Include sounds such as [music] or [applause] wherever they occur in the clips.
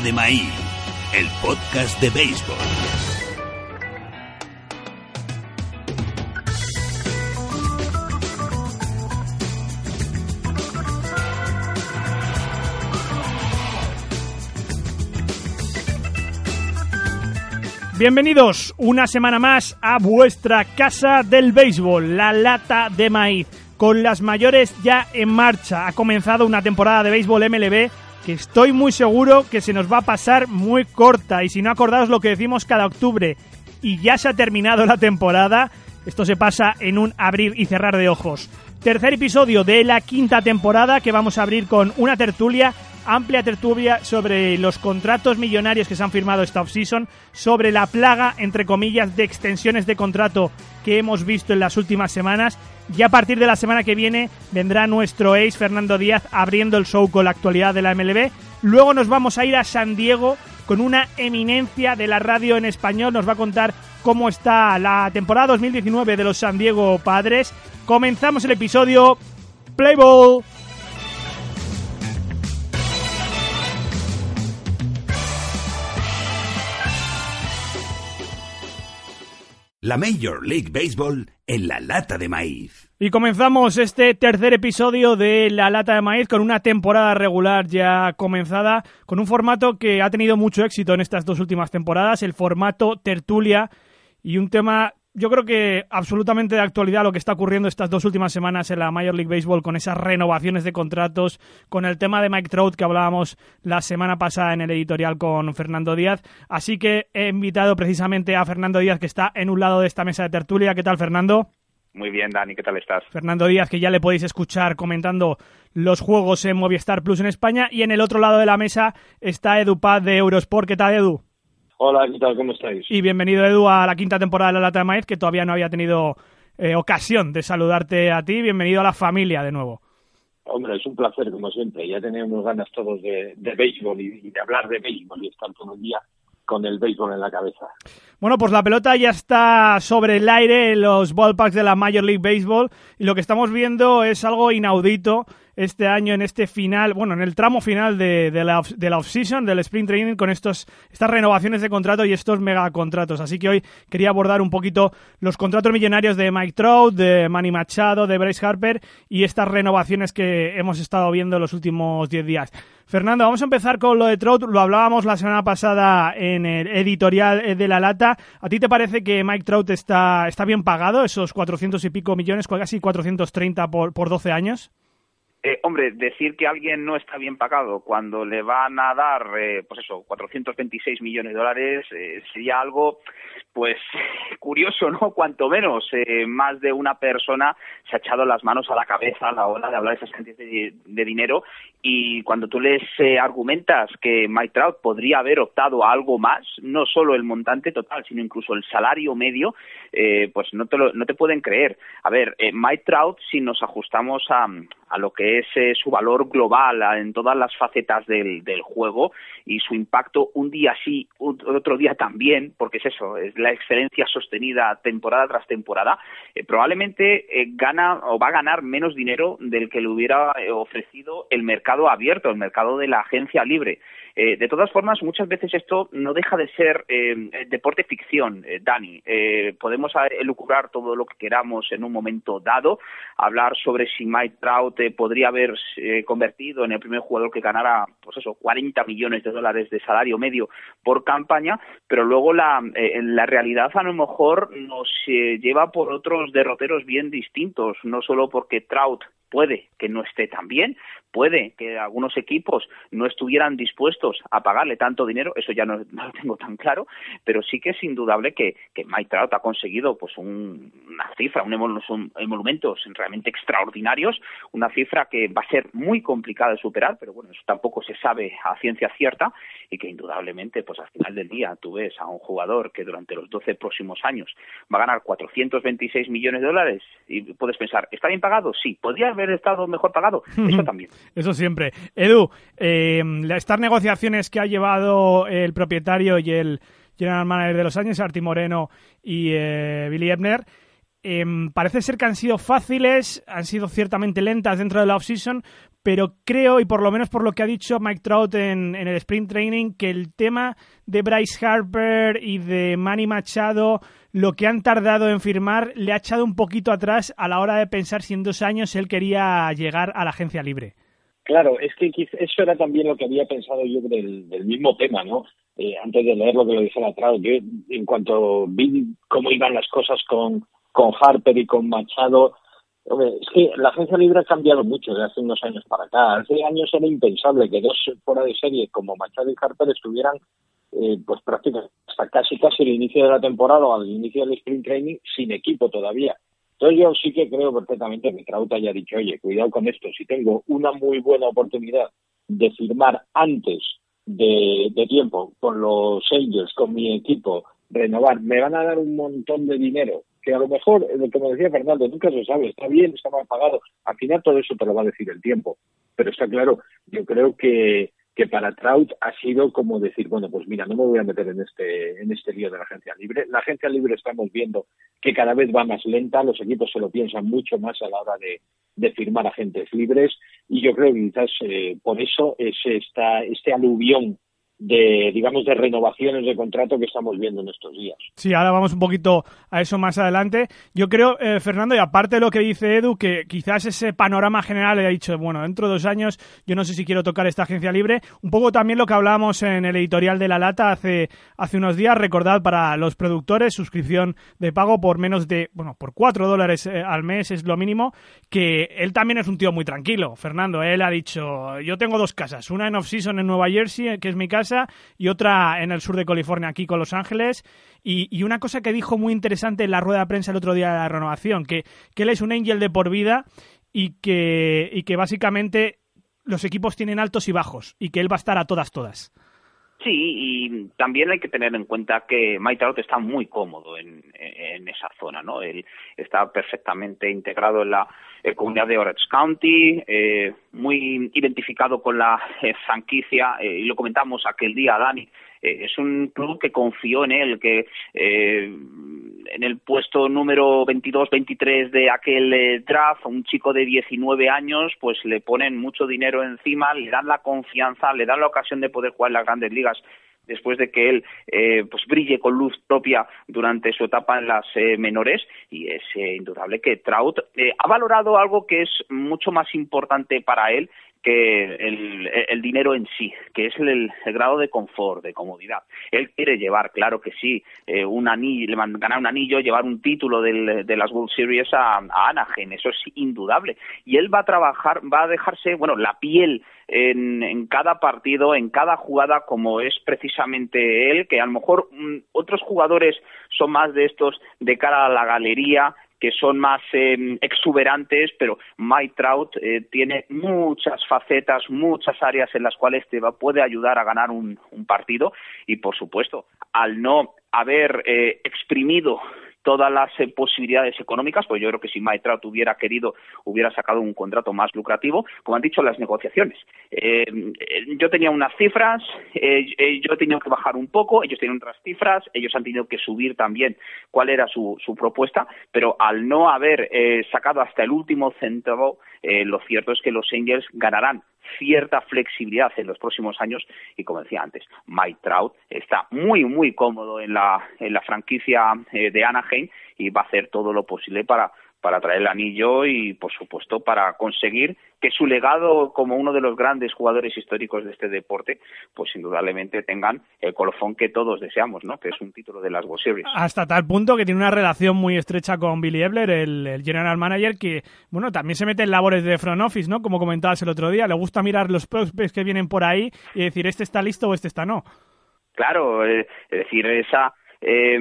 de maíz, el podcast de béisbol. Bienvenidos una semana más a vuestra casa del béisbol, la lata de maíz. Con las mayores ya en marcha, ha comenzado una temporada de béisbol MLB que estoy muy seguro que se nos va a pasar muy corta. Y si no acordaos lo que decimos cada octubre y ya se ha terminado la temporada, esto se pasa en un abrir y cerrar de ojos. Tercer episodio de la quinta temporada que vamos a abrir con una tertulia amplia tertulia sobre los contratos millonarios que se han firmado esta offseason, sobre la plaga, entre comillas, de extensiones de contrato que hemos visto en las últimas semanas. Y a partir de la semana que viene vendrá nuestro ace Fernando Díaz abriendo el show con la actualidad de la MLB. Luego nos vamos a ir a San Diego con una eminencia de la radio en español. Nos va a contar cómo está la temporada 2019 de los San Diego Padres. Comenzamos el episodio. Play ball. La Major League Baseball en la lata de maíz. Y comenzamos este tercer episodio de La Lata de Maíz con una temporada regular ya comenzada, con un formato que ha tenido mucho éxito en estas dos últimas temporadas, el formato tertulia y un tema yo creo que absolutamente de actualidad lo que está ocurriendo estas dos últimas semanas en la Major League Baseball con esas renovaciones de contratos, con el tema de Mike Trout que hablábamos la semana pasada en el editorial con Fernando Díaz. Así que he invitado precisamente a Fernando Díaz que está en un lado de esta mesa de tertulia. ¿Qué tal, Fernando? Muy bien, Dani, ¿qué tal estás? Fernando Díaz, que ya le podéis escuchar comentando los juegos en Movistar Plus en España. Y en el otro lado de la mesa está Edu Paz de Eurosport. ¿Qué tal, Edu? Hola, ¿qué tal? ¿Cómo estáis? Y bienvenido, Edu, a la quinta temporada de La Lata de Maíz, que todavía no había tenido eh, ocasión de saludarte a ti. Bienvenido a la familia de nuevo. Hombre, es un placer, como siempre. Ya teníamos ganas todos de, de béisbol y, y de hablar de béisbol y estar todo el día con el béisbol en la cabeza. Bueno, pues la pelota ya está sobre el aire en los ballparks de la Major League Baseball y lo que estamos viendo es algo inaudito este año en este final, bueno, en el tramo final de, de la, off-season, del sprint training, con estos, estas renovaciones de contrato y estos megacontratos. Así que hoy quería abordar un poquito los contratos millonarios de Mike Trout, de Manny Machado, de Bryce Harper y estas renovaciones que hemos estado viendo en los últimos 10 días. Fernando, vamos a empezar con lo de Trout. Lo hablábamos la semana pasada en el editorial de La Lata. ¿A ti te parece que Mike Trout está, está bien pagado, esos 400 y pico millones, casi 430 por, por 12 años? Eh, hombre, decir que alguien no está bien pagado cuando le van a dar, eh, pues eso, 426 millones de dólares eh, sería algo, pues, [laughs] curioso, ¿no? Cuanto menos, eh, más de una persona se ha echado las manos a la cabeza a la hora de hablar de esas cantidades de, dinero y cuando tú les eh, argumentas que Mike Trout podría haber optado a algo más, no solo el montante total, sino incluso el salario medio, eh, pues no te, lo, no te pueden creer. A ver, Mike Trout, si nos ajustamos a, a lo que es eh, su valor global en todas las facetas del, juego y su impacto un día sí, otro día también, porque es eso, es la excelencia sostenida temporada tras temporada, eh, probablemente eh, gana o va a ganar menos dinero del que le hubiera ofrecido el mercado abierto, el mercado de la agencia libre. Eh, de todas formas, muchas veces esto no deja de ser eh, deporte ficción, eh, Dani. Eh, podemos elucubrar todo lo que queramos en un momento dado, hablar sobre si Mike Trout eh, podría haber eh, convertido en el primer jugador que ganara, pues eso, 40 millones de dólares de salario medio por campaña, pero luego la, eh, realidad a lo mejor nos eh, lleva por otros derroteros bien distintos, no solo porque Trout puede que no esté tan bien, puede que algunos equipos no estuvieran dispuestos a pagarle tanto dinero, eso ya no, [laughs] lo tengo tan claro, pero sí que es indudable que, que Mike Trout ha conseguido pues una cifra, unos emolumentos realmente extraordinarios, una cifra que va a ser muy complicada de superar, pero bueno, eso tampoco se sabe a ciencia cierta y que indudablemente pues al final del día tú ves a un jugador que durante los 12 próximos años va a ganar 426 millones de dólares y puedes pensar, ¿está bien pagado? Sí. ¿Podría haber estado mejor pagado? [laughs] Eso también. Eso siempre. Edu, eh, estas negociaciones que ha llevado el propietario y el general manager de los años, Arti Moreno y eh, Billy Ebner, em, parece ser que han sido fáciles, han sido ciertamente lentas dentro de la off-season, pero creo, y por lo menos por lo que ha dicho Mike Trout en, en, el sprint training, que el tema de Bryce Harper y de Manny Machado, lo que han tardado en firmar, le ha echado un poquito atrás a la hora de pensar si en dos años él quería llegar a la agencia libre. Claro, es que eso era también lo que había pensado yo del, mismo tema, ¿no? Eh, antes de leer lo que lo dijera Trout, yo en cuanto vi cómo iban las cosas con, con Harper y con Machado, es que la agencia libre ha cambiado mucho de hace unos años para acá. Hace años era impensable que dos fuera de serie como Machado y Harper estuvieran eh, pues prácticamente hasta casi casi el inicio de la temporada o al inicio del sprint training sin equipo todavía. Entonces yo sí que creo perfectamente que Kraut haya dicho, oye, cuidado con esto, si tengo una muy buena oportunidad de firmar antes de, de tiempo con los Angels, con mi equipo, renovar, me van a dar un montón de dinero que a lo mejor, eh, como decía Fernando, nunca se sabe, está bien, está mal pagado, al final todo eso te lo va a decir el tiempo. Pero está claro, yo creo que, que para Trout ha sido como decir, bueno, pues mira, no me voy a meter en este, en este lío de la agencia libre. La agencia libre estamos viendo que cada vez va más lenta, los equipos se lo piensan mucho más a la hora de, de firmar agentes libres y yo creo que quizás eh, por eso es esta, este aluvión de, digamos, de renovaciones de contrato que estamos viendo en estos días. Sí, ahora vamos un poquito a eso más adelante. Yo creo, eh, Fernando, y aparte de lo que dice Edu, que quizás ese panorama general le ha dicho, bueno, dentro de dos años yo no sé si quiero tocar esta agencia libre. Un poco también lo que hablábamos en el editorial de La Lata hace, hace unos días. Recordad para los productores, suscripción de pago por menos de, bueno, por cuatro dólares eh, al mes es lo mínimo, que él también es un tío muy tranquilo. Fernando, él ha dicho, yo tengo dos casas, una en off-season en Nueva Jersey, que es mi casa, y otra en el sur de California, aquí con Los Ángeles. Y, una cosa que dijo muy interesante en la rueda de prensa el otro día de la renovación, que, que él es un angel de por vida y que, y que básicamente los equipos tienen altos y bajos y que él va a estar a todas, todas. Sí, y también hay que tener en cuenta que Trout está muy cómodo en, en esa zona, ¿no? Él está perfectamente integrado en la eh, comunidad de Orange County, eh, muy identificado con la eh, franquicia, eh, y lo comentamos aquel día, Dani, es un club que confió en él, que en el puesto número 22-23 de aquel draft, un chico de 19 años, pues le ponen mucho dinero encima, le dan la confianza, le dan la ocasión de poder jugar en las grandes ligas después de que él eh, pues brille con luz propia durante su etapa en las eh, menores. Y es eh, indudable que Trout eh, ha valorado algo que es mucho más importante para él que el, el, dinero en sí, que es el, el, grado de confort, de comodidad. Él quiere llevar, claro que sí, eh, un anillo, ganar un anillo, llevar un título del, de las World Series a, a Anaheim, eso es indudable. Y él va a trabajar, va a dejarse, bueno, la piel en, cada partido, en cada jugada, como es precisamente él, que a lo mejor mm, otros jugadores son más de estos de cara a la galería, que son más eh, exuberantes, pero Mike Trout eh, tiene muchas facetas, muchas áreas en las cuales te va, puede ayudar a ganar un, un partido. Y, por supuesto, al no haber eh, exprimido todas las eh, posibilidades económicas, pues yo creo que si Trout hubiera querido, hubiera sacado un contrato más lucrativo, como han dicho las negociaciones. Eh, yo tenía unas cifras, eh, yo he tenido que bajar un poco, ellos tienen otras cifras, ellos han tenido que subir también cuál era su, su propuesta, pero al no haber eh, sacado hasta el último centavo, eh, lo cierto es que los Angels ganarán cierta flexibilidad en los próximos años y como decía antes, Mike Trout está muy muy cómodo en la, en la franquicia eh, de Anaheim y va a hacer todo lo posible para para traer el anillo y, por supuesto, para conseguir que su legado como uno de los grandes jugadores históricos de este deporte, pues indudablemente tengan el colofón que todos deseamos, ¿no? Que es un título de las World Series. Hasta tal punto que tiene una relación muy estrecha con Billy Ebler, el, general manager, que, bueno, también se mete en labores de front office, ¿no? Como comentabas el otro día, le gusta mirar los prospects que vienen por ahí y decir, este está listo o este está no. Claro, eh, es decir, esa eh,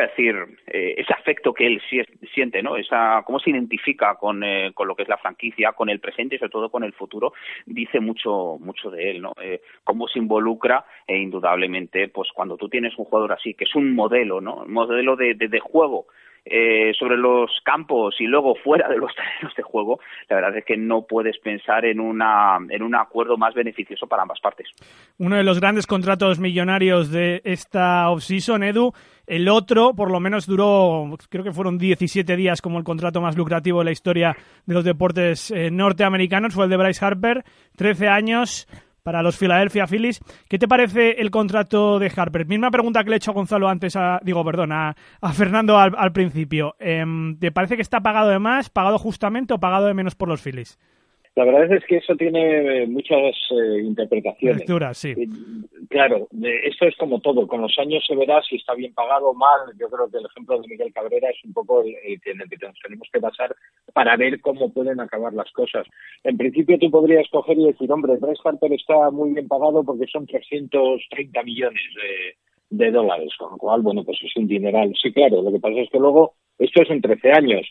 voy decir, eh, ese afecto que él siente, ¿no? Esa, cómo se identifica con, eh, con lo que es la franquicia, con el presente y sobre todo con el futuro, dice mucho, mucho de él, ¿no? Eh, cómo se involucra e indudablemente, pues cuando tú tienes un jugador así, que es un modelo, ¿no? Un modelo de, de, de juego eh, sobre los campos y luego fuera de los [laughs] terrenos de juego, la verdad es que no puedes pensar en, una, en un acuerdo más beneficioso para ambas partes. Uno de los grandes contratos millonarios de esta offseason, Edu, el otro, por lo menos duró, creo que fueron 17 días como el contrato más lucrativo de la historia de los deportes eh, norteamericanos, fue el de Bryce Harper, 13 años, para los Philadelphia Phillies. ¿Qué te parece el contrato de Harper? Misma pregunta que le he hecho a Gonzalo antes, a, digo, perdón, a, Fernando al, principio. Em, ¿Te parece que está pagado de más, pagado justamente o pagado de menos por los Phillies? La verdad es que eso tiene eh, muchas eh, interpretaciones. Sí. Eh, claro, esto es como todo. Con los años se verá si está bien pagado o mal. Yo creo que el ejemplo de Miguel Cabrera es un poco el, que en el que tenemos que basar para ver cómo pueden acabar las cosas. En principio tú podrías coger y decir, hombre, Bryce Harper está muy bien pagado porque son 330 millones de, dólares, con lo cual, bueno, pues es un dineral. Sí, claro, lo que pasa es que luego esto es en 13 años.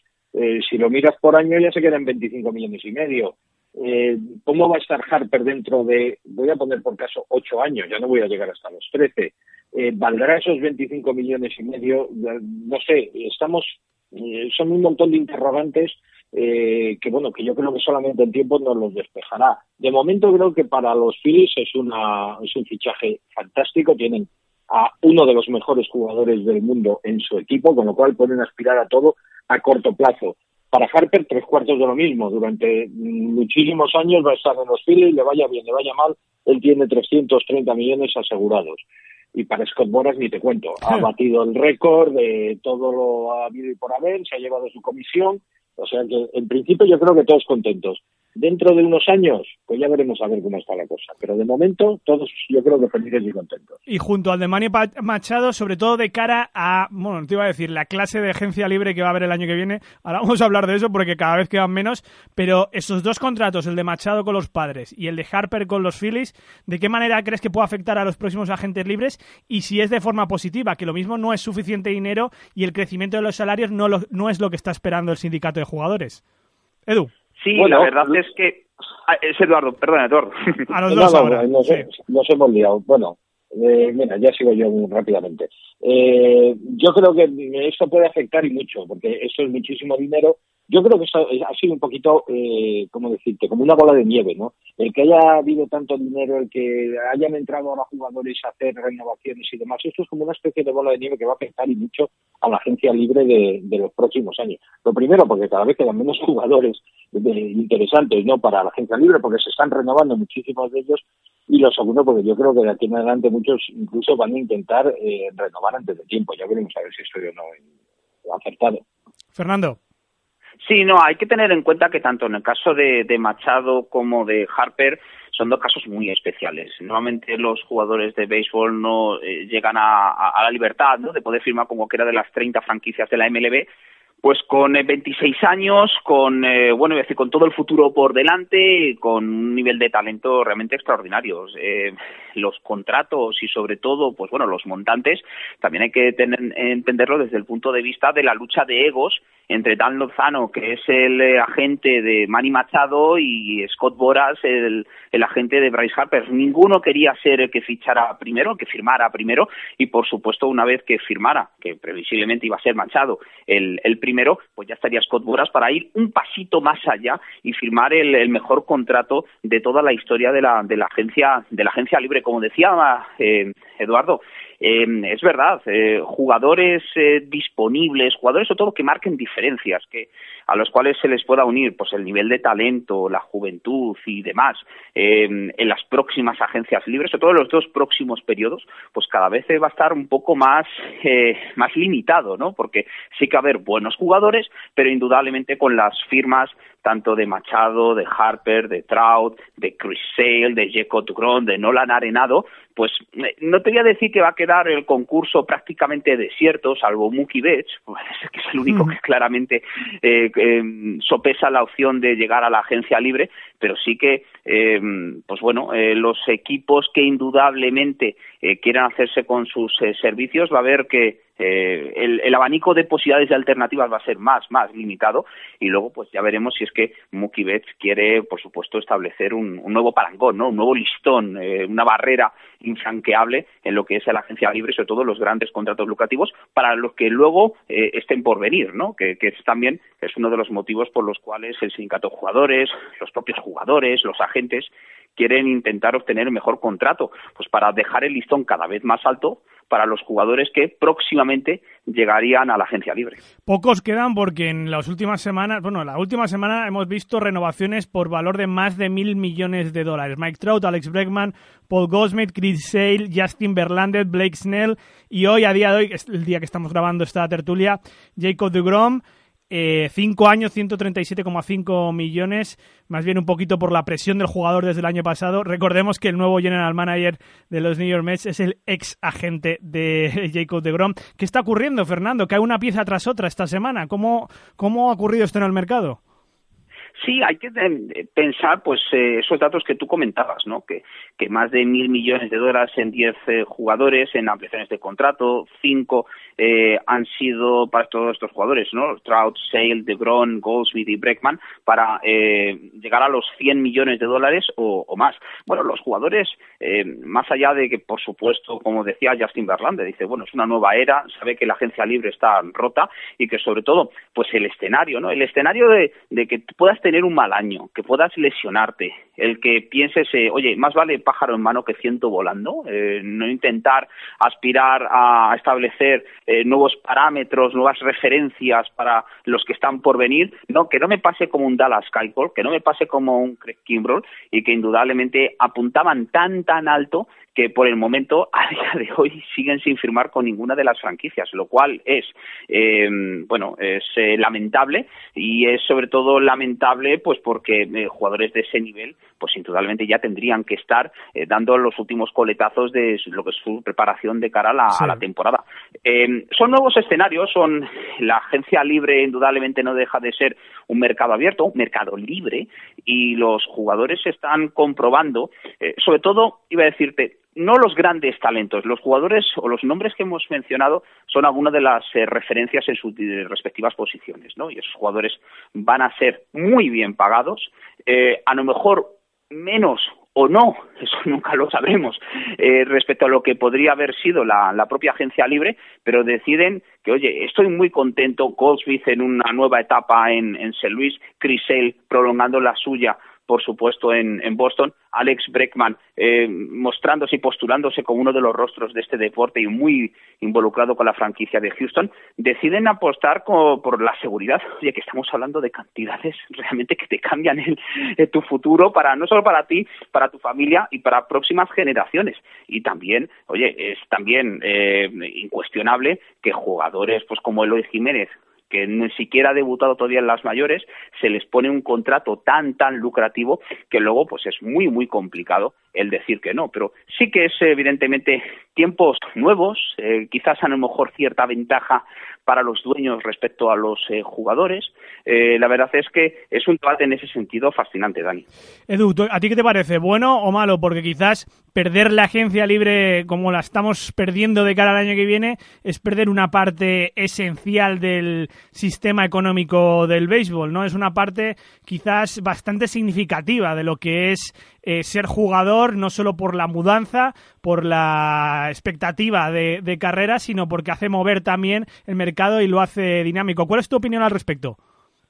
si lo miras por año ya se quedan 25 millones y medio eh, ¿cómo va a estar Harper dentro de, voy a poner por caso, ocho años? Ya no voy a llegar hasta los trece. Eh, ¿Valdrá esos 25 millones y medio? No sé, estamos, eh, son un montón de interrogantes eh, que, bueno, que yo creo que solamente el tiempo nos los despejará. De momento creo que para los Phillies es, una, es un fichaje fantástico, tienen a uno de los mejores jugadores del mundo en su equipo, con lo cual pueden aspirar a todo a corto plazo. Para Harper, tres cuartos de lo mismo. Durante muchísimos años va a estar en los Phillies, le vaya bien, le vaya mal, él tiene 330 millones asegurados. Y para Scott Boras ni te cuento. Ha batido el récord de todo lo ha habido y por haber, se ha llevado su comisión. O sea que, en principio, yo creo que todos contentos. Dentro de unos años, pues ya veremos a ver cómo está la cosa. Pero de momento, todos yo creo que felices y contentos. Y junto al de Manny Machado, sobre todo de cara a, bueno, te iba a decir, la clase de agencia libre que va a haber el año que viene. Ahora vamos a hablar de eso porque cada vez quedan menos. Pero esos dos contratos, el de Machado con los padres y el de Harper con los Phillies, ¿de qué manera crees que puede afectar a los próximos agentes libres? Y si es de forma positiva, que lo mismo no es suficiente dinero y el crecimiento de los salarios no, no es lo que está esperando el sindicato de jugadores. Edu. Sí, la verdad es que ah, es Eduardo, perdón, Eduardo. [laughs] A los dos ahora. Nos, hemos liado. Bueno, eh, mira, ya sigo yo muy rápidamente. Eh, yo creo que esto puede afectar y mucho, porque eso es muchísimo dinero yo creo que eso ha sido un poquito, eh, ¿cómo decirte?, como una bola de nieve, ¿no? El que haya habido tanto dinero, el que hayan entrado ahora jugadores a hacer renovaciones y demás, esto es como una especie de bola de nieve que va a afectar y mucho a la agencia libre de, los próximos años. Lo primero, porque cada vez quedan menos [laughs] jugadores interesantes, ¿no?, para la agencia libre, porque se están renovando muchísimos de ellos. Y lo segundo, porque yo creo que de aquí en adelante muchos incluso van a intentar eh, renovar antes de tiempo. Ya veremos a ver si estoy o no acertado. Fernando. Sí, no, hay que tener en cuenta que tanto en el caso de, Machado como de Harper son dos casos muy especiales. Normalmente los jugadores de béisbol no eh, llegan a, la libertad ¿no? de poder firmar como que era de las 30 franquicias de la MLB pues con 26 eh, años, con eh, bueno, decir, con todo el futuro por delante, con un nivel de talento realmente extraordinario. Eh, los contratos y sobre todo, pues bueno, los montantes, también hay que tener, entenderlo desde el punto de vista de la lucha de egos entre Dan Lozano, que es el agente de Manny Machado, y Scott Boras, el, el agente de Bryce Harper. Ninguno quería ser el que fichara primero, el que firmara primero, y por supuesto, una vez que firmara, que previsiblemente iba a ser Machado, el, el primero pues ya estaría Scott Boras para ir un pasito más allá y firmar el, mejor contrato de toda la historia de la, de la agencia de la agencia libre. Como decía eh, Eduardo, em, es verdad, eh, jugadores eh, disponibles, jugadores sobre todo que marquen diferencias, que a los cuales se les pueda unir pues el nivel de talento, la juventud y demás em, en las próximas agencias libres, sobre todo en los dos próximos periodos, pues cada vez va a estar un poco más, más limitado, ¿no? Porque sí que va a haber buenos jugadores, pero indudablemente con las firmas tanto de Machado, de Harper, de Trout, de Chris Sale, de Jacob Dugron, de Nolan Arenado, pues eh, no te voy a decir que va a quedar el concurso prácticamente desierto, salvo Mookie Betts, [laughs] que es el único que claramente eh, em, sopesa la opción de llegar a la agencia libre, pero sí que, em, pues bueno, eh, los equipos que indudablemente quieran hacerse con sus servicios va a ver que eh, el, abanico de posibilidades de alternativas va a ser más, más limitado y luego pues ya veremos si es que Mookie Betts quiere, por supuesto, establecer un, nuevo parangón, ¿no? un nuevo listón, eh, una barrera infranqueable en lo que es la agencia libre, sobre todo los grandes contratos lucrativos, para los que luego eh, estén por venir, ¿no? que, que es también es uno de los motivos por los cuales el sindicato de jugadores, los propios jugadores, los agentes quieren intentar obtener el mejor contrato, pues para dejar el listón cada vez más alto para los jugadores que próximamente llegarían a la agencia libre. Pocos quedan porque en las últimas semanas, bueno, la última semana hemos visto renovaciones por valor de más de mil millones de dólares. Mike Trout, Alex Bregman, Paul Goldschmidt, Chris Sale, Justin Verlander, Blake Snell y hoy, a día de hoy, es el día que estamos grabando esta tertulia, Jacob de Grom. Eh, cinco años, 137,5 millones, más bien un poquito por la presión del jugador desde el año pasado. Recordemos que el nuevo general manager de los New York Mets es el ex agente de [laughs] Jacob de Grom. ¿Qué está ocurriendo, Fernando? Que hay una pieza tras otra esta semana. ¿Cómo, cómo ha ocurrido esto en el mercado? Sí, hay que eh, pensar, pues, eh, esos datos que tú comentabas, ¿no? Que, más de mil millones de dólares en diez eh, jugadores, en ampliaciones de contrato, cinco han sido para todos estos jugadores, ¿no? Trout, Sale, DeGrom, Goldsmith y Breckman, para llegar a los 100 millones de dólares o, más. Bueno, los jugadores, más allá de que, por supuesto, como decía Justin Verlander, dice, bueno, es una nueva era, sabe que la agencia libre está rota y que, sobre todo, pues el escenario, ¿no? El escenario de, de que puedas tener un mal año, que puedas lesionarte, el que pienses, eh, oye, más vale pájaro en mano que ciento volando, eh, no intentar aspirar a establecer eh, nuevos parámetros, nuevas referencias para los que están por venir, no, que no me pase como un Dallas Keuchel, que no me pase como un Craig Kimbrell y que indudablemente apuntaban tan tan alto que por el momento, [laughs] a día de hoy, siguen sin firmar con ninguna de las franquicias, lo cual es, eh, bueno, es eh, lamentable y es sobre todo lamentable pues porque eh, jugadores de ese nivel pues indudablemente ya tendrían que estar dando los últimos coletazos de lo que es su preparación de cara a la, a la temporada. son nuevos escenarios, son la agencia libre indudablemente no deja de ser un mercado abierto, un mercado libre y los jugadores están comprobando, sobre todo iba a decirte, no los grandes talentos, los jugadores o los nombres que hemos mencionado son algunas de las eh, referencias en sus respectivas posiciones, ¿no? Y esos jugadores van a ser muy bien pagados, eh, a lo mejor menos o no, eso [laughs] nunca lo sabremos, eh, respecto a lo que podría haber sido la, propia agencia libre, pero deciden que, oye, estoy muy contento, Goldsmith en una nueva etapa en, en St. Louis, Chris Sale prolongando la suya por supuesto, en, Boston. Alex Breckman eh, mostrándose y postulándose como uno de los rostros de este deporte y muy involucrado con la franquicia de Houston, deciden apostar por la seguridad. Oye, que estamos hablando de cantidades realmente que te cambian el, tu futuro, para no solo para ti, para tu familia y para próximas generaciones. Y también, oye, es también eh, incuestionable que jugadores pues como Eloy Jiménez, que ni siquiera ha debutado todavía en las mayores, se les pone un contrato tan, tan lucrativo que luego pues es muy, muy complicado el decir que no. Pero sí que es evidentemente tiempos nuevos, eh, quizás a lo mejor cierta ventaja para los dueños respecto a los eh, jugadores. Eh, la verdad es que es un debate en ese sentido fascinante, Dani. Edu, ¿a ti qué te parece? ¿Bueno o malo? Porque quizás perder la agencia libre como la estamos perdiendo de cara al año que viene es perder una parte esencial del sistema económico del béisbol, ¿no? Es una parte quizás bastante significativa de lo que es eh, ser jugador, no solo por la mudanza, por la expectativa de, de carrera, sino porque hace mover también el mercado y lo hace dinámico. ¿Cuál es tu opinión al respecto?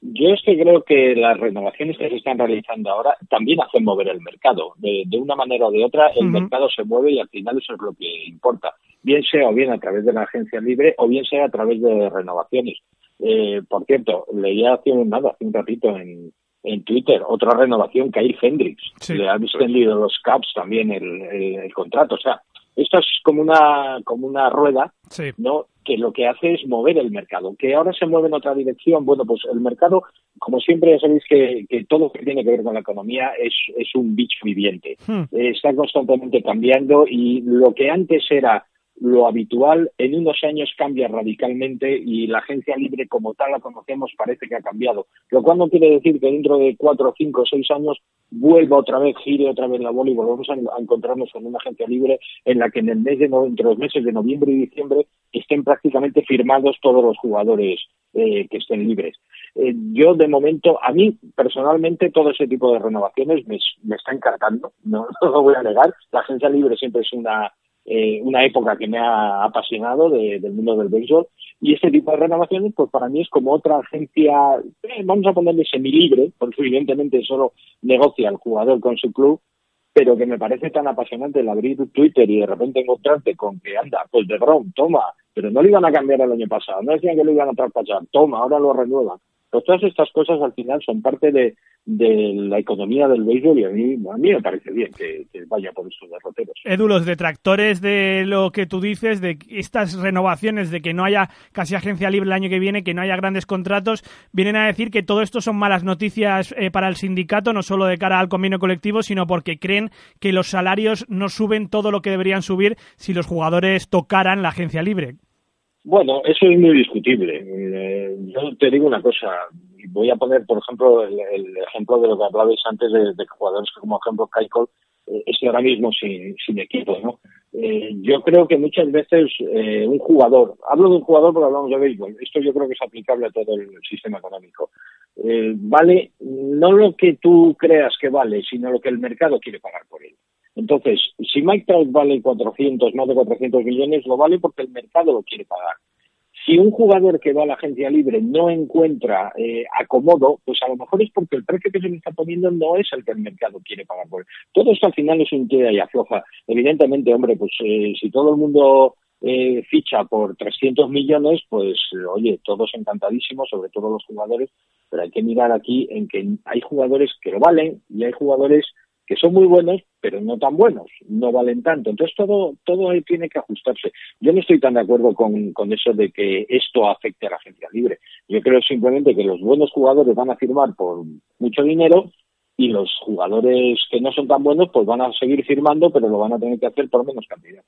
Yo es que creo que las renovaciones que se están realizando ahora también hacen mover el mercado. De, una manera o de otra, el mercado se mueve y al final eso es lo que importa. Bien sea o bien a través de la agencia libre o bien sea a través de renovaciones. Eh, por cierto, leía hace un, nada, hace un ratito en, en Twitter otra renovación, que hay Hendrix. Le han extendido los Caps también el, el, contrato. O sea, esto es como una, como una rueda, ¿no? Que lo que hace es mover el mercado. Que ahora se mueve en otra dirección. Bueno, pues el mercado, como siempre ya sabéis que, que todo lo que tiene que ver con la economía es, es un bicho viviente. Hmm. está constantemente cambiando y lo que antes era lo habitual en unos años cambia radicalmente y la agencia libre como tal la conocemos parece que ha cambiado. Lo cual no quiere decir que dentro de cuatro, cinco, seis años vuelva otra vez, gire otra vez la bola y volvamos a, encontrarnos con una agencia libre en la que en el mes de entre los meses de noviembre y diciembre estén prácticamente firmados todos los jugadores eh, que estén libres. Eh, yo de momento, a mí personalmente todo ese tipo de renovaciones me, me está encantando, no, [laughs] no lo voy a negar. La agencia libre siempre es una eh, una época que me ha apasionado del mundo del béisbol. Y este tipo de renovaciones pues para mí es como otra agencia eh, vamos a ponerle semilibre porque evidentemente solo negocia el jugador con su club pero que me parece tan apasionante el abrir Twitter y de repente encontrarte con que anda pues de Bron toma pero no lo iban a cambiar el año pasado no decían que lo iban a traspasar toma ahora lo renuevan pues todas estas cosas al final son parte de, la economía del béisbol y a mí, a mí me parece bien que, vaya por estos derroteros. Edu, los detractores de lo que tú dices, de estas renovaciones, de que no haya casi agencia libre el año que viene, que no haya grandes contratos, vienen a decir que todo esto son malas noticias eh, para el sindicato, no solo de cara al convenio colectivo, sino porque creen que los salarios no suben todo lo que deberían subir si los jugadores tocaran la agencia libre. Bueno, eso es muy discutible. Eh, yo te digo una cosa, voy a poner, por ejemplo, el, ejemplo de lo que hablabais antes de, de jugadores como ejemplo Kaiko, eh, estoy ahora mismo sin, sin equipo, ¿no? Eh, yo creo que muchas veces eh, un jugador, hablo de un jugador porque hablamos de béisbol, esto yo creo que es aplicable a todo el sistema económico, eh, vale no lo que tú creas que vale, sino lo que el mercado quiere pagar por él. Entonces, si Mike Trout vale 400, más de 400 millones, lo vale porque el mercado lo quiere pagar. Si un jugador que va a la agencia libre no encuentra eh, acomodo, pues a lo mejor es porque el precio que se le está poniendo no es el que el mercado quiere pagar por él. Todo esto al final es un tira y afloja. Evidentemente, hombre, pues eh, si todo el mundo eh, ficha por 300 millones, pues oye, todos encantadísimos, sobre todo los jugadores, pero hay que mirar aquí en que hay jugadores que lo valen y hay jugadores que son muy buenos, pero no tan buenos, no valen tanto. Entonces todo, todo ahí tiene que ajustarse. Yo no estoy tan de acuerdo con, con eso de que esto afecte a la agencia libre. Yo creo simplemente que los buenos jugadores van a firmar por mucho dinero y los jugadores que no son tan buenos pues van a seguir firmando, pero lo van a tener que hacer por menos cantidad.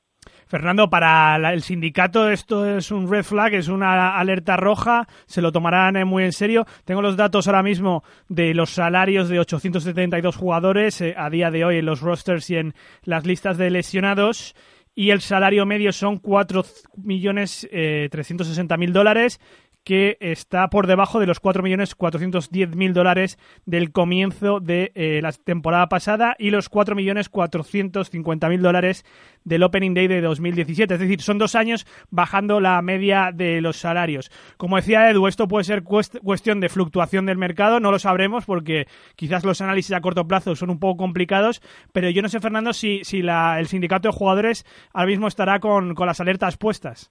Fernando, para el sindicato esto es un red flag, es una alerta roja, se lo tomarán eh, muy en serio. Tengo los datos ahora mismo de los salarios de 872 jugadores eh, a día de hoy en los rosters y en las listas de lesionados y el salario medio son 4.360.000 eh, dólares que está por debajo de los 4.410.000 dólares del comienzo de eh, la temporada pasada y los 4.450.000 dólares del Opening Day de 2017. Es decir, son dos años bajando la media de los salarios. Como decía Edu, esto puede ser cuestión de fluctuación del mercado, no lo sabremos porque quizás los análisis a corto plazo son un poco complicados, pero yo no sé, Fernando, si, si el sindicato de jugadores ahora mismo estará con las alertas puestas.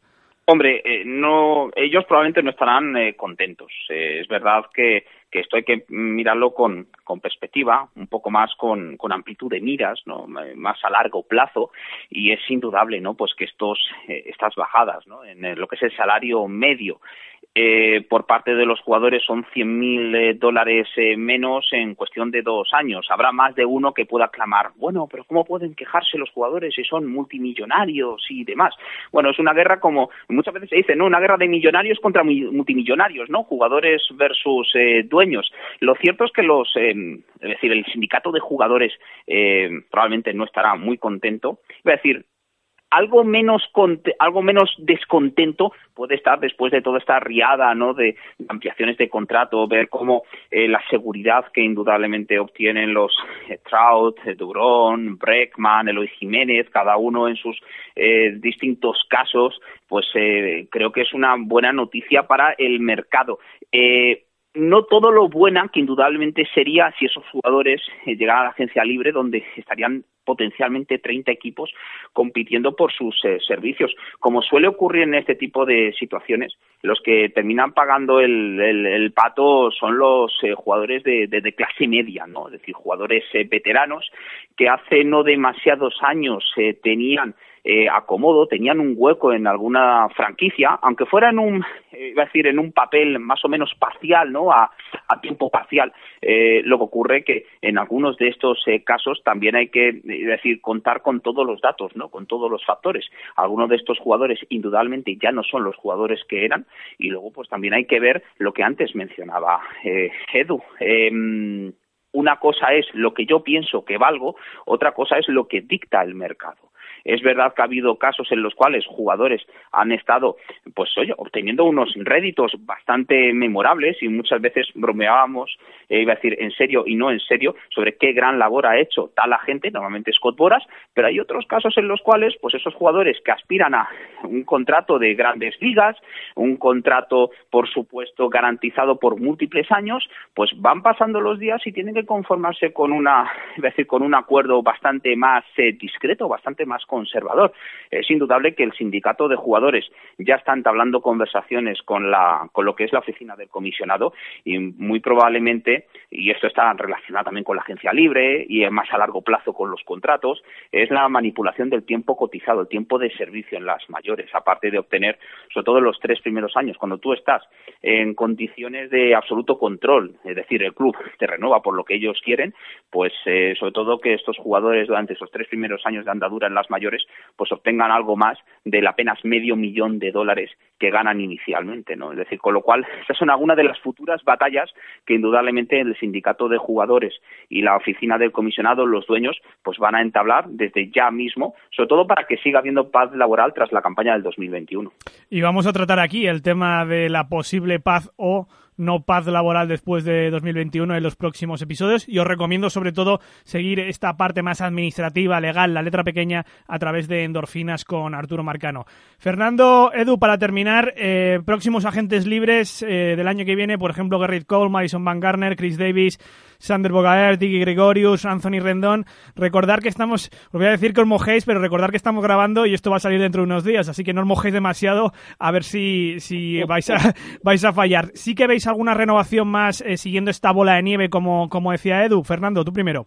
Hombre, eh, no, ellos probablemente no estarán eh, contentos. Eh, es verdad que, que, esto hay que mirarlo con, con perspectiva, un poco más con, con, amplitud de miras, ¿no? más a largo plazo, y es indudable, ¿no? Pues que estos, estas bajadas, ¿no? En lo que es el salario medio eh, por parte de los jugadores son 100.000 eh, dólares eh, menos en cuestión de dos años. Habrá más de uno que pueda clamar, bueno, pero ¿cómo pueden quejarse los jugadores si son multimillonarios y demás? Bueno, es una guerra como muchas veces se dice, ¿no? Una guerra de millonarios contra multimillonarios, ¿no? Jugadores versus eh, dueños. Lo cierto es que los, es decir, el sindicato de jugadores probablemente no estará muy contento. A decir, algo menos algo menos descontento puede estar después de toda esta riada no de, ampliaciones de contrato ver cómo eh, la seguridad que indudablemente obtienen los eh, Trout, eh, Durón, Breckman, Eloy Jiménez cada uno en sus distintos casos pues creo que es una buena noticia para el mercado no todo lo buena que indudablemente sería si esos jugadores eh, llegaran a la agencia libre donde estarían potencialmente 30 equipos compitiendo por sus eh, servicios. Como suele ocurrir en este tipo de situaciones, los que terminan pagando el, pato son los eh, jugadores de, clase media, ¿no? Es decir, jugadores veteranos que hace no demasiados años tenían eh, acomodo, tenían un hueco en alguna franquicia, aunque fuera en un, eh, a decir, en un papel más o menos parcial, ¿no? A, tiempo parcial. Eh, lo que ocurre que en algunos de estos eh, casos también hay que, decir, contar con todos los datos, ¿no? Con todos los factores. Algunos de estos jugadores indudablemente ya no son los jugadores que eran y luego pues también hay que ver lo que antes mencionaba Edu em, una cosa es lo que yo pienso que valgo, otra cosa es lo que dicta el mercado. Es verdad que ha habido casos en los cuales jugadores han estado, pues oye, obteniendo unos réditos bastante memorables y muchas veces bromeábamos, eh, iba a decir en serio y no en serio, sobre qué gran labor ha hecho tal agente, normalmente Scott Boras, pero hay otros casos en los cuales, pues esos jugadores que aspiran a un contrato de grandes ligas, un contrato, por supuesto, garantizado por múltiples años, pues van pasando los días y tienen que conformarse con una, decir, con un acuerdo bastante más eh, discreto, bastante más conservador. Es indudable que el sindicato de jugadores ya está entablando conversaciones con, la, con lo que es la oficina del comisionado y muy probablemente, y esto está relacionado también con la agencia libre y más a largo plazo con los contratos, es la manipulación del tiempo cotizado, el tiempo de servicio en las mayores, aparte de obtener, sobre todo en los tres primeros años, cuando tú estás en condiciones de absoluto control, es decir, el club te renueva por lo que ellos quieren, pues eh, sobre todo que estos jugadores durante esos tres primeros años de andadura en las mayores pues obtengan algo más del apenas medio millón de dólares que ganan inicialmente, ¿no? Es decir, con lo cual, [laughs] esas son algunas de las futuras batallas que indudablemente el sindicato de jugadores y la oficina del comisionado, los dueños, pues van a entablar desde ya mismo, sobre todo para que siga habiendo paz laboral tras la campaña del 2021. Y vamos a tratar aquí el tema de la posible paz o no paz laboral después de 2021 en los próximos episodios y os recomiendo sobre todo seguir esta parte más administrativa, legal, la letra pequeña a través de endorfinas con Arturo Marcano. Fernando, Edu, para terminar, eh, próximos agentes libres eh, del año que viene, por ejemplo, Gerrit Cole, Madison Van Garner, Chris Davis, Sander Bogaert, Dicky Gregorius, Anthony Rendón. Recordar que estamos, os voy a decir que os mojéis, pero recordar que estamos grabando y esto va a salir dentro de unos días, así que no os mojéis demasiado a ver si, si vais, a, [laughs] vais a fallar. ¿Sí que veis alguna renovación más eh, siguiendo esta bola de nieve, como, como decía Edu? Fernando, tú primero.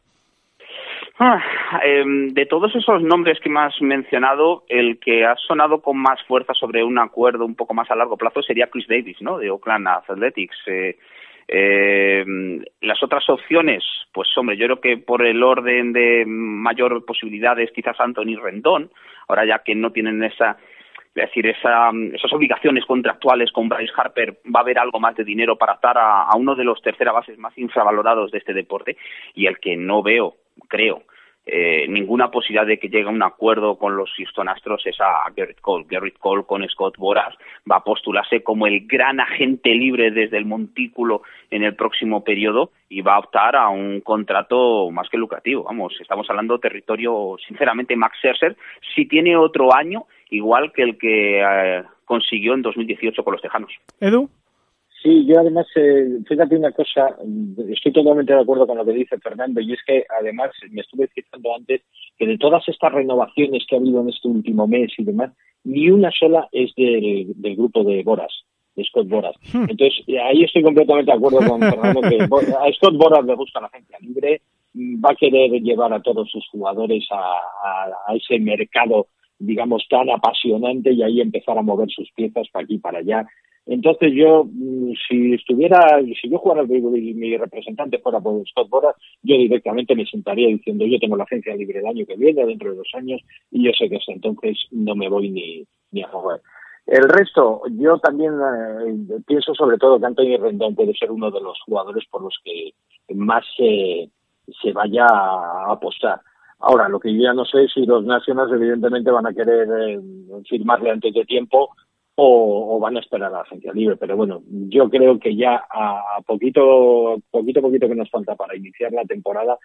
Ah, em, de todos esos nombres que me has mencionado, el que ha sonado con más fuerza sobre un acuerdo un poco más a largo plazo sería Chris Davis, ¿no? De Oakland Athletics. Eh, eh, las otras opciones, pues hombre, yo creo que por el orden de mayor posibilidades, quizás Anthony Rendón, ahora ya que no tienen esa es decir, esa, esas obligaciones contractuales con Bryce Harper, va a haber algo más de dinero para estar a, a uno de los tercera bases más infravalorados de este deporte y el que no veo, creo, eh, ninguna posibilidad de que llegue a un acuerdo con los Houston Astros es a Garrett Cole. Garrett Cole con Scott Boras va a postularse como el gran agente libre desde el montículo en el próximo periodo y va a optar a un contrato más que lucrativo. Vamos, estamos hablando de territorio, sinceramente, Max Scherzer, si tiene otro año igual que el que eh, consiguió en 2018 con los Tejanos. Edu. Sí, yo además, eh, fíjate una cosa, estoy totalmente de acuerdo con lo que dice Fernando, y es que además me estuve fijando antes que de todas estas renovaciones que ha habido en este último mes y demás, ni una sola es del, grupo de Boras, de Scott Boras. Hmm. Entonces, ahí estoy completamente de acuerdo con Fernando que a Scott Boras le gusta la agencia libre, va a querer llevar a todos sus jugadores a ese mercado digamos, tan apasionante y ahí empezar a mover sus piezas para aquí para allá. Entonces yo, mm, si estuviera, si yo jugara y mi representante fuera por Scott Boras, yo directamente me sentaría diciendo, yo tengo la agencia libre el año que viene, dentro de dos años, y yo sé que hasta entonces no me voy ni, a jugar. El resto, yo también eh, pienso sobre todo que Anthony Rendón puede ser uno de los jugadores por los que más se, se vaya a apostar. Ahora, lo que yo ya no sé es si los Nationals evidentemente van a querer eh, firmarle antes de tiempo o, van a esperar a la agencia libre. Pero bueno, yo creo que ya a poquito, poquito, poquito que nos falta para iniciar la temporada,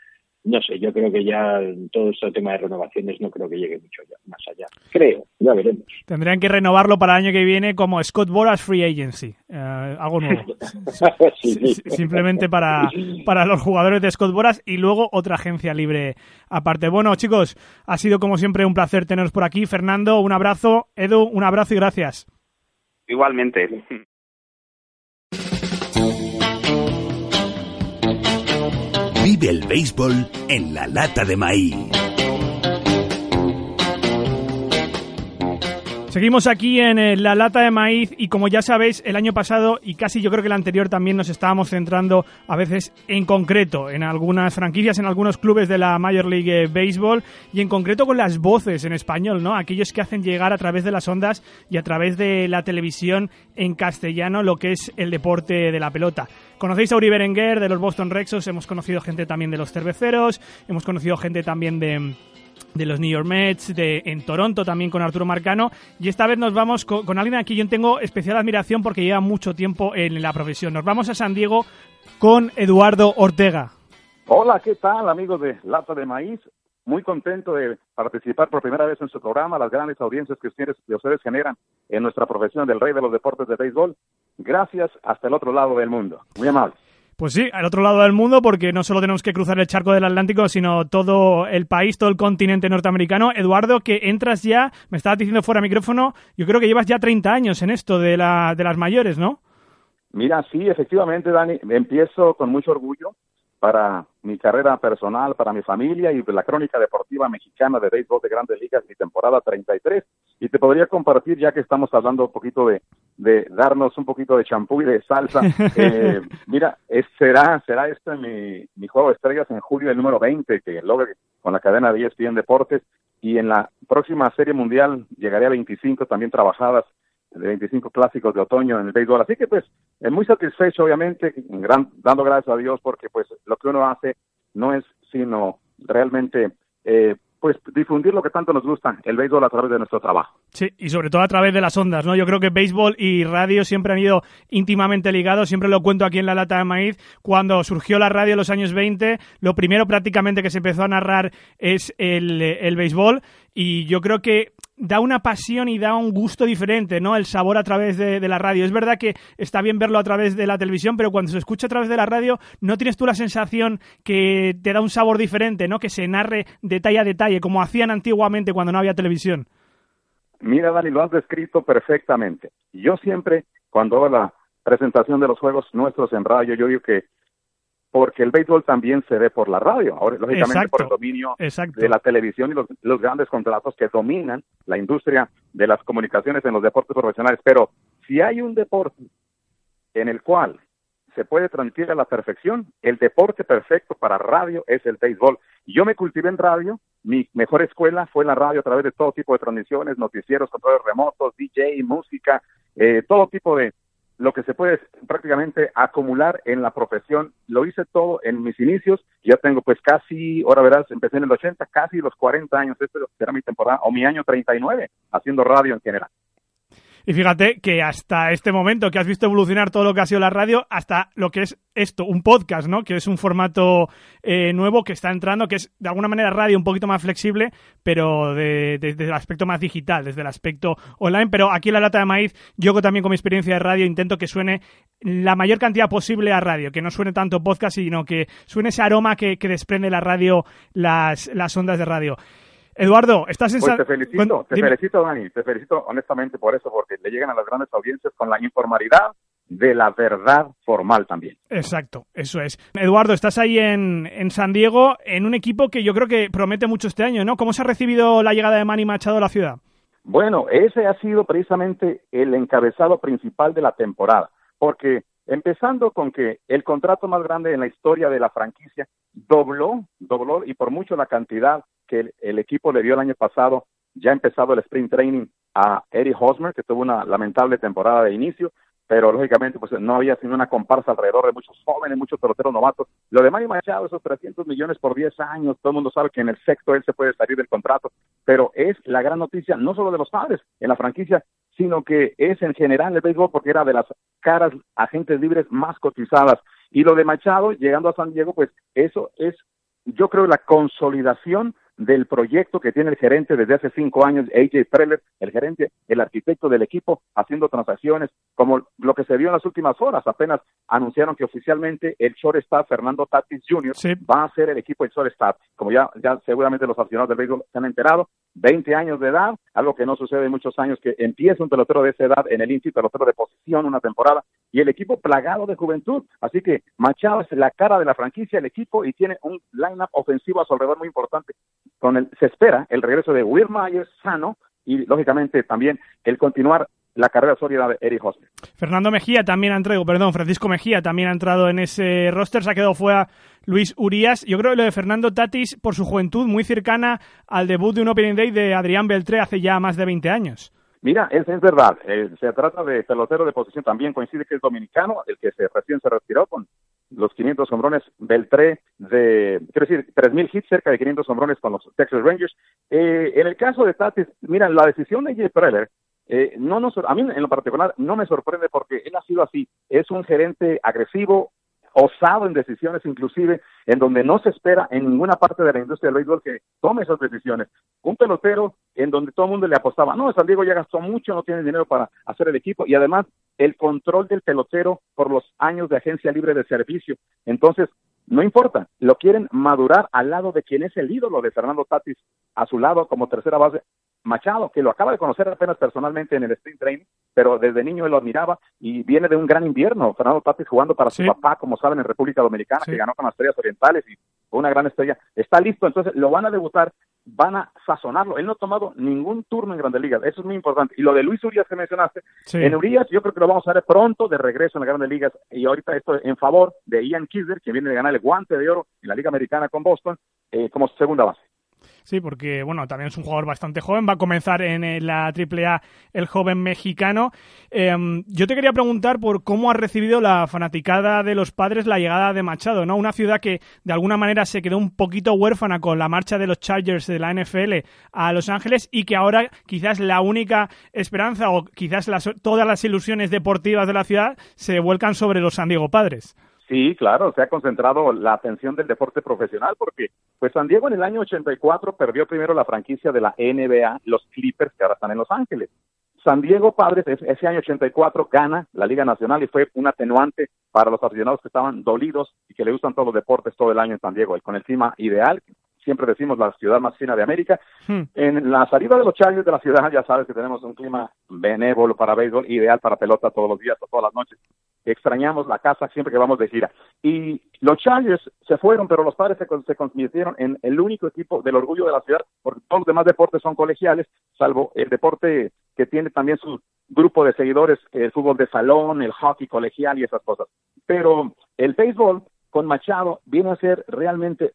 no sé, yo creo que ya todo este tema de renovaciones no creo que llegue mucho más allá. Creo, ya veremos. Tendrían que renovarlo para el año que viene como Scott Boras Free Agency, eh, algo nuevo. [laughs] Simplemente para, para los jugadores de Scott Boras y luego otra agencia libre aparte. Bueno, chicos, ha sido como siempre un placer teneros por aquí. Fernando, un abrazo. Edu, un abrazo y gracias. Igualmente. Vive el béisbol en la lata de maíz. Seguimos aquí en eh, la lata de maíz y como ya sabéis, el año pasado y casi yo creo que el anterior también nos estábamos centrando a veces en concreto en algunas franquicias, en algunos clubes de la Major League Baseball y en concreto con las voces en español, ¿no? Aquellos que hacen llegar a través de las ondas y a través de la televisión en castellano lo que es el deporte de la pelota. Conocéis a Uri Berenguer de los Boston Red Sox, hemos conocido gente también de los cerveceros, hemos conocido gente también de de los New York Mets, de, en Toronto también con Arturo Marcano. Y esta vez nos vamos con, alguien a quien yo tengo especial admiración porque lleva mucho tiempo en la profesión. Nos vamos a San Diego con Eduardo Ortega. Hola, ¿qué tal amigos de Lata de Maíz? Muy contento de participar por primera vez en su programa, las grandes audiencias que ustedes, que ustedes generan en nuestra profesión del rey de los deportes de béisbol. Gracias hasta el otro lado del mundo. Muy amable. Pues sí, al otro lado del mundo, porque no solo tenemos que cruzar el charco del Atlántico, sino todo el país, todo el continente norteamericano. Eduardo, que entras ya, me estabas diciendo fuera micrófono, yo creo que llevas ya 30 años en esto de, la, de las mayores, ¿no? Mira, sí, efectivamente, Dani, empiezo con mucho orgullo para mi carrera personal, para mi familia y la crónica deportiva mexicana de béisbol de grandes ligas, mi temporada 33. Y te podría compartir, ya que estamos hablando un poquito de, de darnos un poquito de champú y de salsa. [laughs] Eh, mira, es, será, será este mi, mi juego de estrellas en julio el número 20, que logre con la cadena de ESPN Deportes. Y en la próxima Serie Mundial llegaré a 25 también trabajadas de 25 clásicos de otoño en el béisbol. Así que pues muy satisfecho obviamente, gran, dando gracias a Dios porque pues lo que uno hace no es sino realmente eh, pues difundir lo que tanto nos gusta, el béisbol a través de nuestro trabajo. Sí, y sobre todo a través de las ondas, ¿no? Yo creo que béisbol y radio siempre han ido íntimamente ligados, siempre lo cuento aquí en la lata de maíz, cuando surgió la radio en los años 20, lo primero prácticamente que se empezó a narrar es el, el béisbol y yo creo que da una pasión y da un gusto diferente, ¿no? El sabor a través de, la radio. Es verdad que está bien verlo a través de la televisión, pero cuando se escucha a través de la radio, ¿no tienes tú la sensación que te da un sabor diferente, ¿no? Que se narre detalle a detalle, como hacían antiguamente cuando no había televisión. Mira, Dani, lo has descrito perfectamente. Yo siempre, cuando hago la presentación de los juegos nuestros en radio, yo digo que porque el béisbol también se ve por la radio, ahora lógicamente por el dominio de la televisión y los, grandes contratos que dominan la industria de las comunicaciones en los deportes profesionales. Pero si hay un deporte en el cual se puede transmitir a la perfección, el deporte perfecto para radio es el béisbol. Yo me cultivé en radio, mi mejor escuela fue la radio a través de todo tipo de transmisiones, noticieros, controles remotos, DJ, música, eh, todo tipo de, lo que se puede prácticamente acumular en la profesión. Lo hice todo en mis inicios, ya tengo pues casi, ahora verás, empecé en el 80, casi los 40 años, este será mi temporada, o mi año 39, haciendo radio en general. Y fíjate que hasta este momento que has visto evolucionar todo lo que ha sido la radio, hasta lo que es esto, un podcast, ¿no? Que es un formato eh, nuevo que está entrando, que es de alguna manera radio un poquito más flexible, pero desde el aspecto más digital, desde el aspecto online. Pero aquí en la lata de maíz, yo también con mi experiencia de radio intento que suene la mayor cantidad posible a radio, que no suene tanto podcast, sino que suene ese aroma que, que desprende la radio, las, las ondas de radio. Eduardo, estás en pues te felicito, te felicito, Dani, te felicito honestamente por eso, porque le llegan a las grandes audiencias con la informalidad de la verdad formal también. Exacto, eso es. Eduardo, estás ahí en, en, San Diego, en un equipo que yo creo que promete mucho este año, ¿no? ¿Cómo se ha recibido la llegada de Manny Machado a la ciudad? Bueno, ese ha sido precisamente el encabezado principal de la temporada, porque empezando con que el contrato más grande en la historia de la franquicia dobló, dobló y por mucho la cantidad que el, equipo le dio el año pasado, ya empezado el sprint training a Eric Hosmer, que tuvo una lamentable temporada de inicio, pero lógicamente pues no había sino una comparsa alrededor de muchos jóvenes, muchos peloteros novatos. Lo de Manny Machado, esos 300 millones por 10 años, todo el mundo sabe que en el sexto él se puede salir del contrato, pero es la gran noticia no solo de los padres en la franquicia, sino que es en general el béisbol porque era de las caras agentes libres más cotizadas. Y lo de Machado, llegando a San Diego, pues eso es yo creo, la consolidación del proyecto que tiene el gerente desde hace cinco años, AJ Preller, el gerente, el arquitecto del equipo, haciendo transacciones, como lo que se vio en las últimas horas. Apenas anunciaron que oficialmente el shortstop Fernando Tatis Jr. va a ser el equipo del shortstop. Como ya, ya seguramente los aficionados del béisbol se han enterado, 20 años de edad, algo que no sucede en muchos años, que empieza un pelotero de esa edad en el Inti, pelotero de posición, una temporada, y el equipo plagado de juventud. Así que Machado es la cara de la franquicia, el equipo, y tiene un line-up ofensivo a su alrededor muy importante con el, se espera el regreso de Will Myers sano y lógicamente también el continuar la carrera sólida de Eric Hosmer. Fernando Mejía también ha entrado, perdón, Francisco Mejía también ha entrado en ese roster, se ha quedado fuera Luis Urias. Yo creo que lo de Fernando Tatis, por su juventud, muy cercana al debut de un Opening Day de Adrián Beltré hace ya más de 20 años. Mira, es, es verdad, eh, se trata de pelotero de posición, también coincide que es dominicano, el que se recién se retiró con los 500 hombrones Beltré de, quiero decir, 3.000 hits, cerca de 500 hombrones con los Texas Rangers. Eh, en el caso de Tatis, mira, la decisión de Jay Preller, eh, no nos, a mí en lo particular no me sorprende porque él ha sido así, es un gerente agresivo, osado en decisiones, inclusive en donde no se espera en ninguna parte de la industria del béisbol que tome esas decisiones. Un pelotero en donde todo el mundo le apostaba, no, San Diego ya gastó mucho, no tiene dinero para hacer el equipo y además el control del pelotero por los años de agencia libre de servicio. Entonces, no importa, lo quieren madurar al lado de quien es el ídolo de Fernando Tatis, a su lado como tercera base, Machado, que lo acaba de conocer apenas personalmente en el Sprint Training, pero desde niño él lo admiraba y viene de un gran invierno. Fernando Tatis jugando para su papá, como saben, en República Dominicana, que ganó con las Estrellas Orientales y fue una gran estrella. Está listo, entonces lo van a debutar, van a sazonarlo. Él no ha tomado ningún turno en Grandes Ligas, eso es muy importante. Y lo de Luis Urias que mencionaste, en Urias yo creo que lo vamos a ver pronto de regreso en las Grandes Ligas y ahorita esto en favor de Ian Kisler, que viene de ganar el guante de oro en la Liga Americana con Boston eh, como segunda base. Sí, porque bueno, también es un jugador bastante joven, va a comenzar en la AAA el joven mexicano. Em, yo te quería preguntar por cómo ha recibido la fanaticada de los padres la llegada de Machado, ¿no? Una ciudad que de alguna manera se quedó un poquito huérfana con la marcha de los Chargers de la NFL a Los Ángeles y que ahora quizás la única esperanza o quizás todas las ilusiones deportivas de la ciudad se vuelcan sobre los San Diego Padres. Sí, claro, se ha concentrado la atención del deporte profesional porque pues San Diego en el año 84 perdió primero la franquicia de la NBA, los Clippers que ahora están en Los Ángeles. San Diego Padres ese año 84 gana la Liga Nacional y fue un atenuante para los aficionados que estaban dolidos y que le gustan todos los deportes todo el año en San Diego, con el clima ideal, siempre decimos la ciudad más fina de América. Hmm. En la salida de los Chargers de la ciudad ya sabes que tenemos un clima benévolo para béisbol, ideal para pelota todos los días o todas las noches extrañamos la casa siempre que vamos de gira. Y los Chargers se fueron, pero los padres se, se convirtieron en el único equipo del orgullo de la ciudad, porque todos los demás deportes son colegiales, salvo el deporte que tiene también su grupo de seguidores, el fútbol de salón, el hockey colegial y esas cosas. Pero el béisbol con Machado viene a ser realmente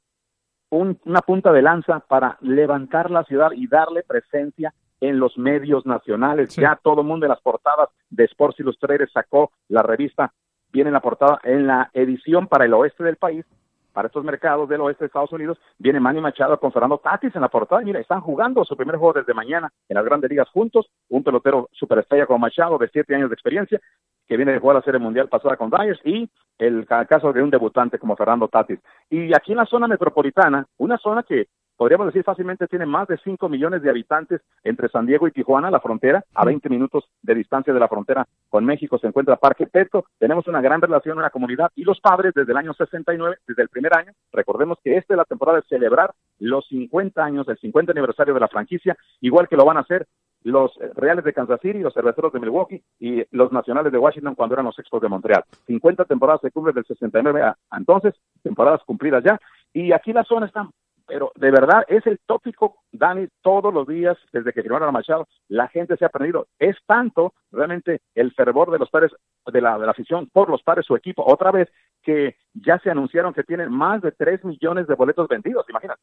una punta de lanza para levantar la ciudad y darle presencia en los medios nacionales. Ya todo el mundo en las portadas de Sports Illustrated sacó la revista, viene en la portada, en la edición para el oeste del país, para estos mercados del oeste de Estados Unidos, viene Manny Machado con Fernando Tatis en la portada. Mira, están jugando su primer juego desde mañana en las grandes ligas juntos. Un pelotero superestrella como Machado de siete años de experiencia, que viene de jugar la Serie Mundial pasada con Dyers, y el caso de un debutante como Fernando Tatis. Y aquí en la zona metropolitana, una zona que podríamos decir fácilmente tiene más de 5 millones de habitantes entre San Diego y Tijuana, la frontera, a 20 minutos de distancia de la frontera con México se encuentra Parque Petco, tenemos una gran relación en la comunidad y los padres desde el año 69, desde el primer año, recordemos que esta es la temporada de celebrar los 50 años, el 50 aniversario de la franquicia, igual que lo van a hacer los Reales de Kansas City, los Cerveceros de Milwaukee y los Nacionales de Washington cuando eran los Expos de Montreal. 50 temporadas se cumplen del 69 a entonces, temporadas cumplidas ya, y aquí la zona está pero de verdad es el tópico, Dani, todos los días desde que firmaron a Machado, la gente se ha aprendido. Es tanto realmente el fervor de los padres, de la, de la afición por los padres, su equipo, otra vez que ya se anunciaron que tienen más de 3 millones de boletos vendidos, imagínate.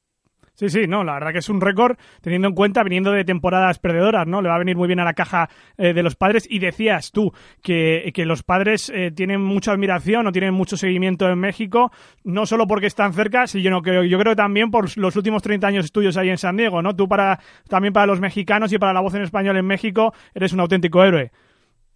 Sí, sí, no, la verdad que es un récord teniendo en cuenta viniendo de temporadas perdedoras, ¿no? Le va a venir muy bien a la caja eh, de los padres y decías tú que, que los padres eh, tienen mucha admiración o tienen mucho seguimiento en México, no solo porque están cerca, sino que yo creo que también por los últimos 30 años estudios ahí en San Diego, ¿no? Tú para también para los mexicanos y para la voz en español en México eres un auténtico héroe.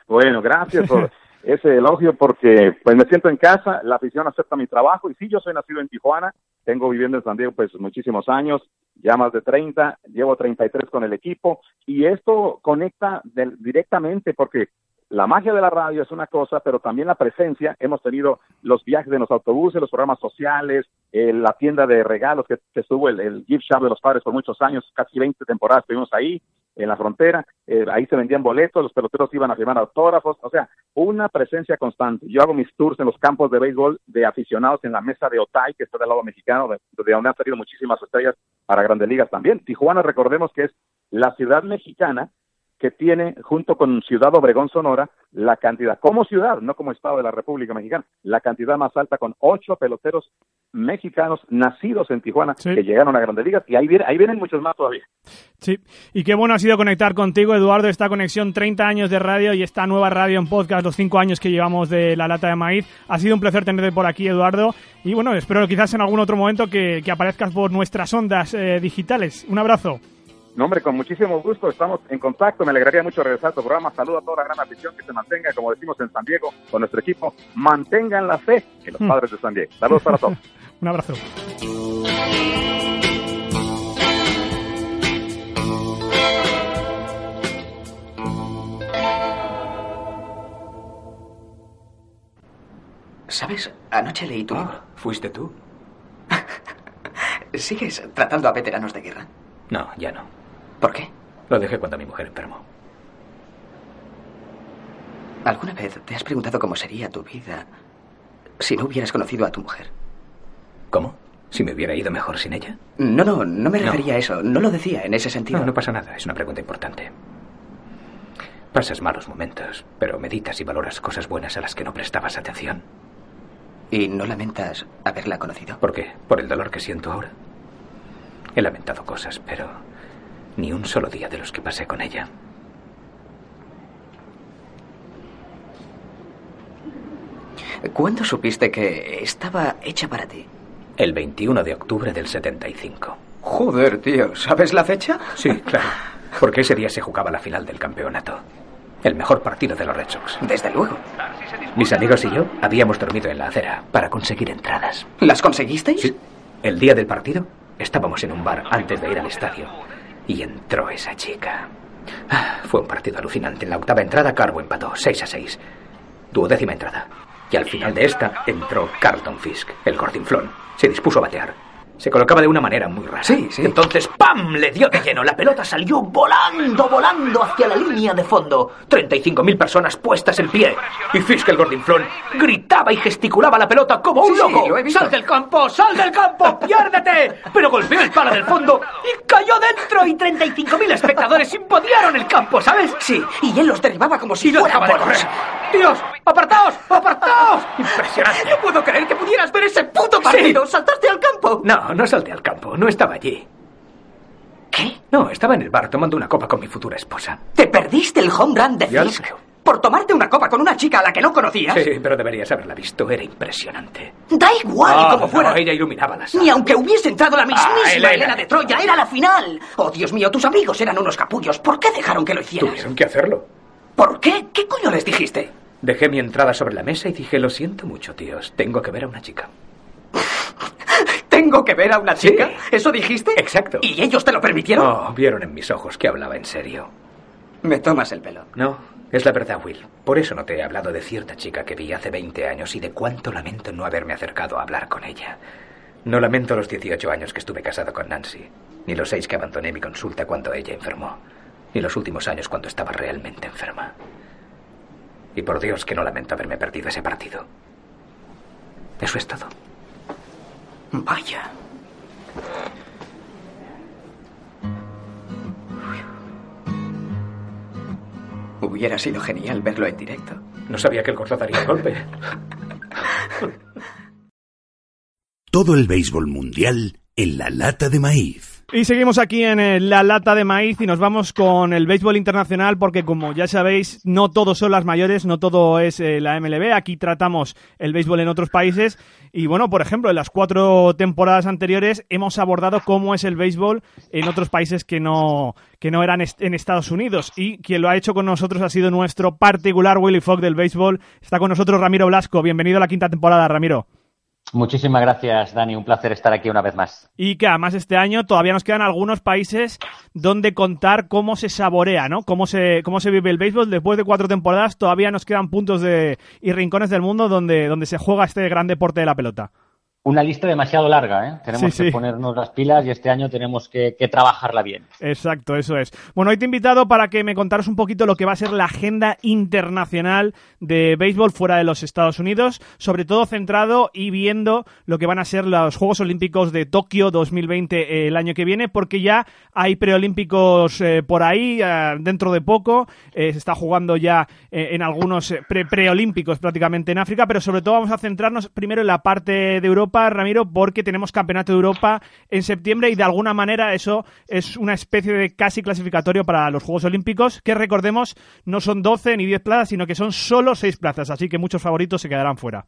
Bueno, gracias por [laughs] ese elogio porque pues me siento en casa, la afición acepta mi trabajo y sí, yo soy nacido en Tijuana, tengo viviendo en San Diego pues muchísimos años, ya más de 30, llevo 33 con el equipo y esto conecta directamente porque la magia de la radio es una cosa, pero también la presencia. Hemos tenido los viajes en los autobuses, los programas sociales, eh, la tienda de regalos que, estuvo el, gift shop de los padres por muchos años, casi 20 temporadas estuvimos ahí en la frontera. Eh, ahí se vendían boletos, los peloteros iban a firmar autógrafos, o sea, una presencia constante. Yo hago mis tours en los campos de béisbol de aficionados en la mesa de Otay, que está del lado mexicano, de, de donde han salido muchísimas estrellas para grandes ligas también. Tijuana, recordemos que es la ciudad mexicana que tiene, junto con Ciudad Obregón, Sonora, la cantidad, como ciudad, no como Estado de la República Mexicana, la cantidad más alta con ocho peloteros mexicanos nacidos en Tijuana que llegaron a Grandes Ligas y ahí, vienen, ahí vienen muchos más todavía. Sí, y qué bueno ha sido conectar contigo, Eduardo, esta conexión 30 años de radio y esta nueva radio en podcast, los 5 años que llevamos de La Lata de Maíz. Ha sido un placer tenerte por aquí, Eduardo, y bueno, espero quizás en algún otro momento que, aparezcas por nuestras ondas eh, digitales. Un abrazo. No, hombre, con muchísimo gusto estamos en contacto. Me alegraría mucho regresar a tu programa. Saludo a toda la gran afición que se mantenga, como decimos en San Diego, con nuestro equipo. Mantengan la fe en los hmm. padres de San Diego. Saludos para todos. [laughs] Un abrazo. ¿Sabes? Anoche leí tu ah, ¿Fuiste tú? [laughs] ¿Sigues tratando a veteranos de guerra? No, ya no. ¿Por qué? Lo dejé cuando mi mujer enfermó. ¿Alguna vez te has preguntado cómo sería tu vida si no hubieras conocido a tu mujer? ¿Cómo? ¿Si me hubiera ido mejor sin ella? No, no, no me refería a eso. No lo decía en ese sentido. No, no pasa nada. Es una pregunta importante. Pasas malos momentos, pero meditas y valoras cosas buenas a las que no prestabas atención. ¿Y no lamentas haberla conocido? ¿Por qué? ¿Por el dolor que siento ahora? He lamentado cosas, pero ni un solo día de los que pasé con ella. ¿Cuándo supiste que estaba hecha para ti? El 21 de octubre del 75. Joder, tío, ¿sabes la fecha? Sí, claro. Porque ese día se jugaba la final del campeonato. El mejor partido de los Red Sox. Desde luego. Mis amigos y yo habíamos dormido en la acera para conseguir entradas. ¿Las conseguisteis? Sí. El día del partido estábamos en un bar antes de ir al estadio y entró esa chica. Ah, fue un partido alucinante. En la octava entrada, Carbo empató 6 a 6. Duodécima entrada. Y al final de esta entró Carlton Fisk, el gordinflón. Se dispuso a batear. Se colocaba de una manera muy rara. Sí, sí. Entonces, ¡pam! Le dio de lleno. La pelota salió volando, volando hacia la línea de fondo. 35.000 personas puestas en pie. Y Fisk, el gordinflón, gritaba y gesticulaba la pelota como un loco. ¡Sal del campo! ¡Sal del campo! [laughs] ¡Piérdete! Pero golpeó el palo del fondo y cayó dentro. Y 35.000 espectadores impodieron el campo, ¿sabes? Sí, y él los derribaba como si fueran correr. ¡Dios! ¡Apartaos! ¡Apartaos! Impresionante. No puedo creer que pudieras ver ese puto partido. ¿Saltaste al campo? No, no salté al campo, no estaba allí. ¿Qué? No, estaba en el bar tomando una copa con mi futura esposa. ¿Te perdiste el home run de Fisk? ¿Por tomarte una copa con una chica a la que no conocías? Sí, pero deberías haberla visto, era impresionante. Da igual ah, como fuera. ella iluminaba la sala. Ni aunque hubiese entrado la mismísima ah, Elena. de Troya, era la final. Oh, Dios mío, tus amigos eran unos capullos. ¿Por qué dejaron que lo hicieras? Tuvieron que hacerlo. ¿Por qué? ¿Qué coño les dijiste? Dejé mi entrada sobre la mesa y dije, lo siento mucho, tíos, tengo que ver a una chica. [laughs] ¿Tengo que ver a una chica? ¿Eso dijiste? Exacto. ¿Y ellos te lo permitieron? Oh, vieron en mis ojos que hablaba en serio. Me tomas el pelo. No, es la verdad, Will. Por eso no te he hablado de cierta chica que vi hace 20 años y de cuánto lamento no haberme acercado a hablar con ella. No lamento los 18 años que estuve casado con Nancy, ni los seis que abandoné mi consulta cuando ella enfermó, ni los últimos años cuando estaba realmente enferma. Y por Dios que no lamento haberme perdido ese partido. Eso es todo. Vaya. Hubiera sido genial verlo en directo. No sabía que el corto daría golpe. Todo el béisbol mundial en la lata de maíz Y seguimos aquí en eh, la lata de maíz y nos vamos con el béisbol internacional porque como ya sabéis, no todos son las mayores, no todo es eh, la MLB. Aquí tratamos el béisbol en otros países y bueno, por ejemplo, en las cuatro temporadas anteriores hemos abordado cómo es el béisbol en otros países que no, que no eran en Estados Unidos. Y quien lo ha hecho con nosotros ha sido nuestro particular Willy Fogg del béisbol. Está con nosotros Ramiro Blasco. Bienvenido a la quinta temporada, Ramiro. Muchísimas gracias, Dani. Un placer estar aquí una vez más. Y que además este año todavía nos quedan algunos países donde contar cómo se saborea, ¿no? Cómo se, cómo se vive el béisbol. Después de cuatro temporadas todavía nos quedan puntos de, y rincones del mundo donde, donde se juega este gran deporte de la pelota. Una lista demasiado larga, ¿eh? Tenemos que ponernos las pilas y este año tenemos que, trabajarla bien. Exacto, eso es. Bueno, hoy te he invitado para que me contaras un poquito lo que va a ser la agenda internacional de béisbol fuera de los Estados Unidos, sobre todo centrado y viendo lo que van a ser los Juegos Olímpicos de Tokio 2020 eh, el año que viene, porque ya hay preolímpicos eh, por ahí, eh, dentro de poco, se está jugando ya en algunos preolímpicos prácticamente en África, pero sobre todo vamos a centrarnos primero en la parte de Europa Ramiro, porque tenemos Campeonato de Europa en septiembre y de alguna manera eso es una especie de casi clasificatorio para los Juegos Olímpicos, que recordemos no son 12 ni 10 plazas, sino que son solo 6 plazas, así que muchos favoritos se quedarán fuera.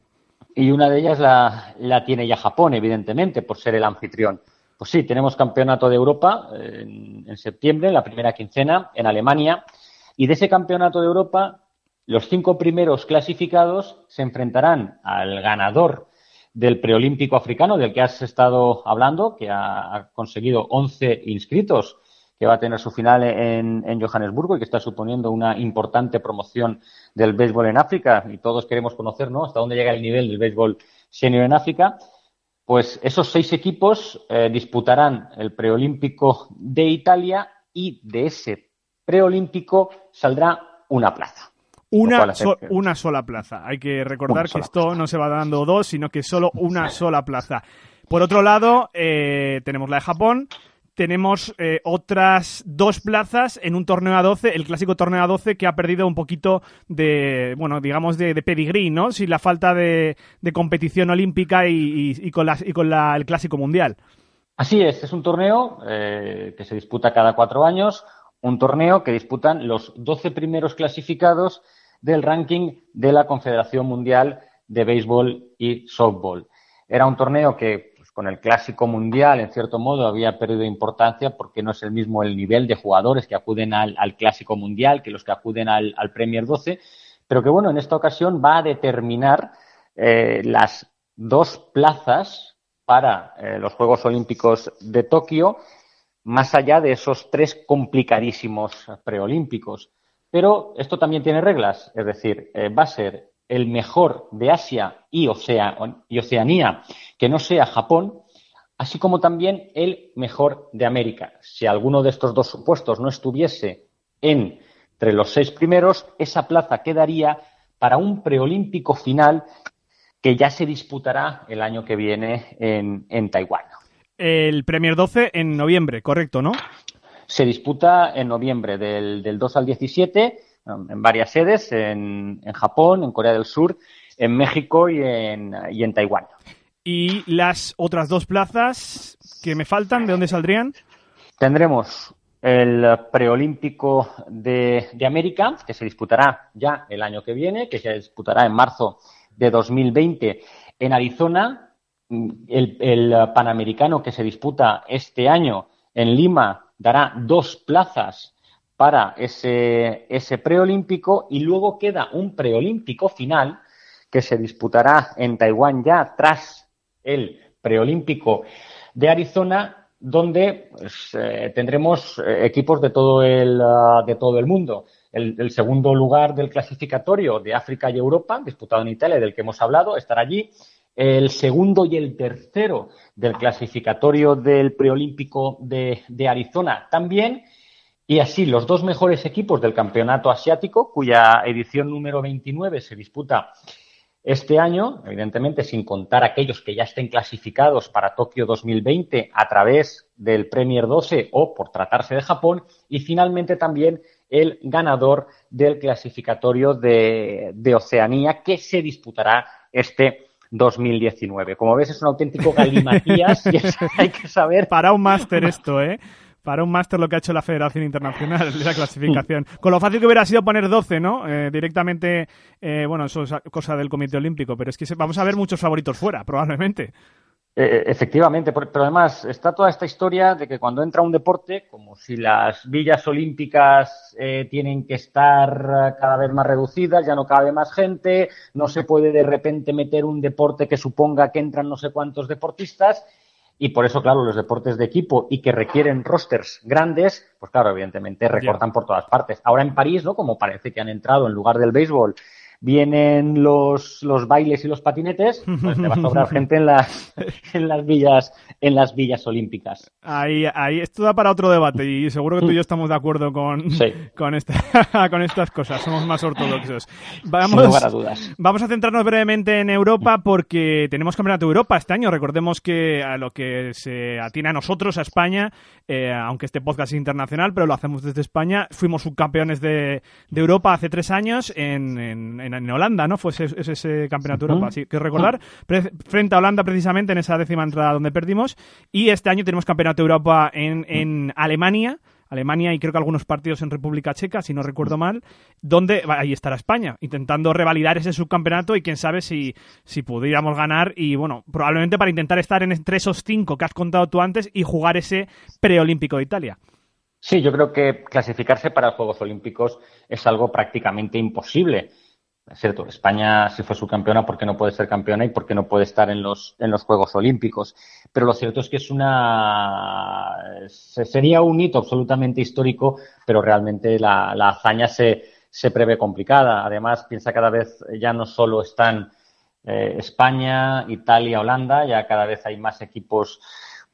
Y una de ellas la, tiene ya Japón, evidentemente, por ser el anfitrión. Pues sí, tenemos Campeonato de Europa en, en septiembre, la primera quincena, en Alemania. Y de ese Campeonato de Europa, los cinco primeros clasificados se enfrentarán al ganador del preolímpico africano del que has estado hablando, que ha, conseguido 11 inscritos, que va a tener su final en, Johannesburgo y que está suponiendo una importante promoción del béisbol en África. Y todos queremos conocer ¿no? hasta dónde llega el nivel del béisbol senior en África. Pues esos seis equipos eh, disputarán el preolímpico de Italia y de ese preolímpico saldrá una plaza. Una, una sola plaza. Hay que recordar que esto no se va dando dos, sino que solo una sola plaza. Por otro lado, eh, tenemos la de Japón, tenemos eh, otras dos plazas en un torneo a 12, el clásico torneo a 12 que ha perdido un poquito de, bueno, digamos de, de pedigrí, ¿no? Sin la falta de, competición olímpica y, con, y con el clásico mundial. Así es, es un torneo eh, que se disputa cada cuatro años, un torneo que disputan los 12 primeros clasificados del ranking de la Confederación Mundial de Béisbol y Softball. Era un torneo que, pues, con el Clásico Mundial, en cierto modo, había perdido importancia porque no es el mismo el nivel de jugadores que acuden al, Clásico Mundial que los que acuden al, Premier 12, pero que, bueno, en esta ocasión va a determinar eh, las dos plazas para eh, los Juegos Olímpicos de Tokio, más allá de esos tres complicadísimos preolímpicos. Pero esto también tiene reglas, es decir, eh, va a ser el mejor de Asia y, Oceanía que no sea Japón, así como también el mejor de América. Si alguno de estos dos supuestos no estuviese entre los seis primeros, esa plaza quedaría para un preolímpico final que ya se disputará el año que viene en, en Taiwán. El Premier 12 en noviembre, correcto, ¿no? Se disputa en noviembre del, del 2 al 17 en varias sedes, en, en, Japón, en Corea del Sur, en México y en, y en Taiwán. ¿Y las otras dos plazas que me faltan, de dónde saldrían? Tendremos el preolímpico de, de, América, que se disputará ya el año que viene, que se disputará en marzo de 2020 en Arizona. El, el panamericano que se disputa este año en Lima dará dos plazas para ese, ese preolímpico y luego queda un preolímpico final que se disputará en Taiwán ya tras el preolímpico de Arizona, donde pues, eh, tendremos eh, equipos de todo el, ah, de todo el mundo. El, el, segundo lugar del clasificatorio de África y Europa, disputado en Italia, del que hemos hablado, estará allí el segundo y el tercero del clasificatorio del preolímpico de, Arizona también. Y así, los dos mejores equipos del campeonato asiático, cuya edición número 29 se disputa este año, evidentemente sin contar aquellos que ya estén clasificados para Tokio 2020 a través del Premier 12 o por tratarse de Japón, y finalmente también el ganador del clasificatorio de, de Oceanía que se disputará este 2019. Como ves, es un auténtico galimatías y [laughs] hay que saber... Para un máster esto, ¿eh? para un máster lo que ha hecho la Federación Internacional de la clasificación. Con lo fácil que hubiera sido poner 12, ¿no? Eh, directamente, eh, bueno, eso es cosa del Comité Olímpico, pero es que vamos a ver muchos favoritos fuera, probablemente. Eh, efectivamente, pero además está toda esta historia de que cuando entra un deporte, como si las villas olímpicas tienen que estar cada vez más reducidas, ya no cabe más gente, no se puede de repente meter un deporte que suponga que entran no sé cuántos deportistas y por eso, claro, los deportes de equipo y que requieren rosters grandes, pues claro, evidentemente recortan por todas partes. Ahora en París, ¿no? Como parece que han entrado en lugar del béisbol vienen los, los bailes y los patinetes, pues te va a sobrar [laughs] gente en las, en las villas, en las villas olímpicas. Ahí, ahí, esto da para otro debate y seguro que tú y yo estamos de acuerdo con, con, esta, [laughs] con estas cosas, somos más ortodoxos. Vamos, a dudas. vamos a centrarnos brevemente en Europa porque tenemos Campeonato de Europa este año. Recordemos que a lo que se atiene a nosotros, a España, eh, aunque este podcast es internacional, pero lo hacemos desde España, fuimos subcampeones de, de Europa hace tres años en, en en, Holanda, ¿no? Fue ese, ese campeonato de Europa. Así que recordar, frente a Holanda precisamente en esa décima entrada donde perdimos. Y este año tenemos campeonato de Europa en, en Alemania. Alemania y creo que algunos partidos en República Checa, si no recuerdo mal, donde ahí estará España, intentando revalidar ese subcampeonato y quién sabe si, si pudiéramos ganar y bueno, probablemente para intentar estar en entre esos cinco que has contado tú antes y jugar ese preolímpico de Italia. Sí, yo creo que clasificarse para los Juegos Olímpicos es algo prácticamente imposible. Es cierto, España si fue subcampeona, ¿por qué no puede ser campeona y por qué no puede estar en los, en los Juegos Olímpicos? Pero lo cierto es que es una. sería un hito absolutamente histórico, pero realmente la, la hazaña se, se prevé complicada. Además, piensa cada vez ya no solo están eh, España, Italia, Holanda, ya cada vez hay más equipos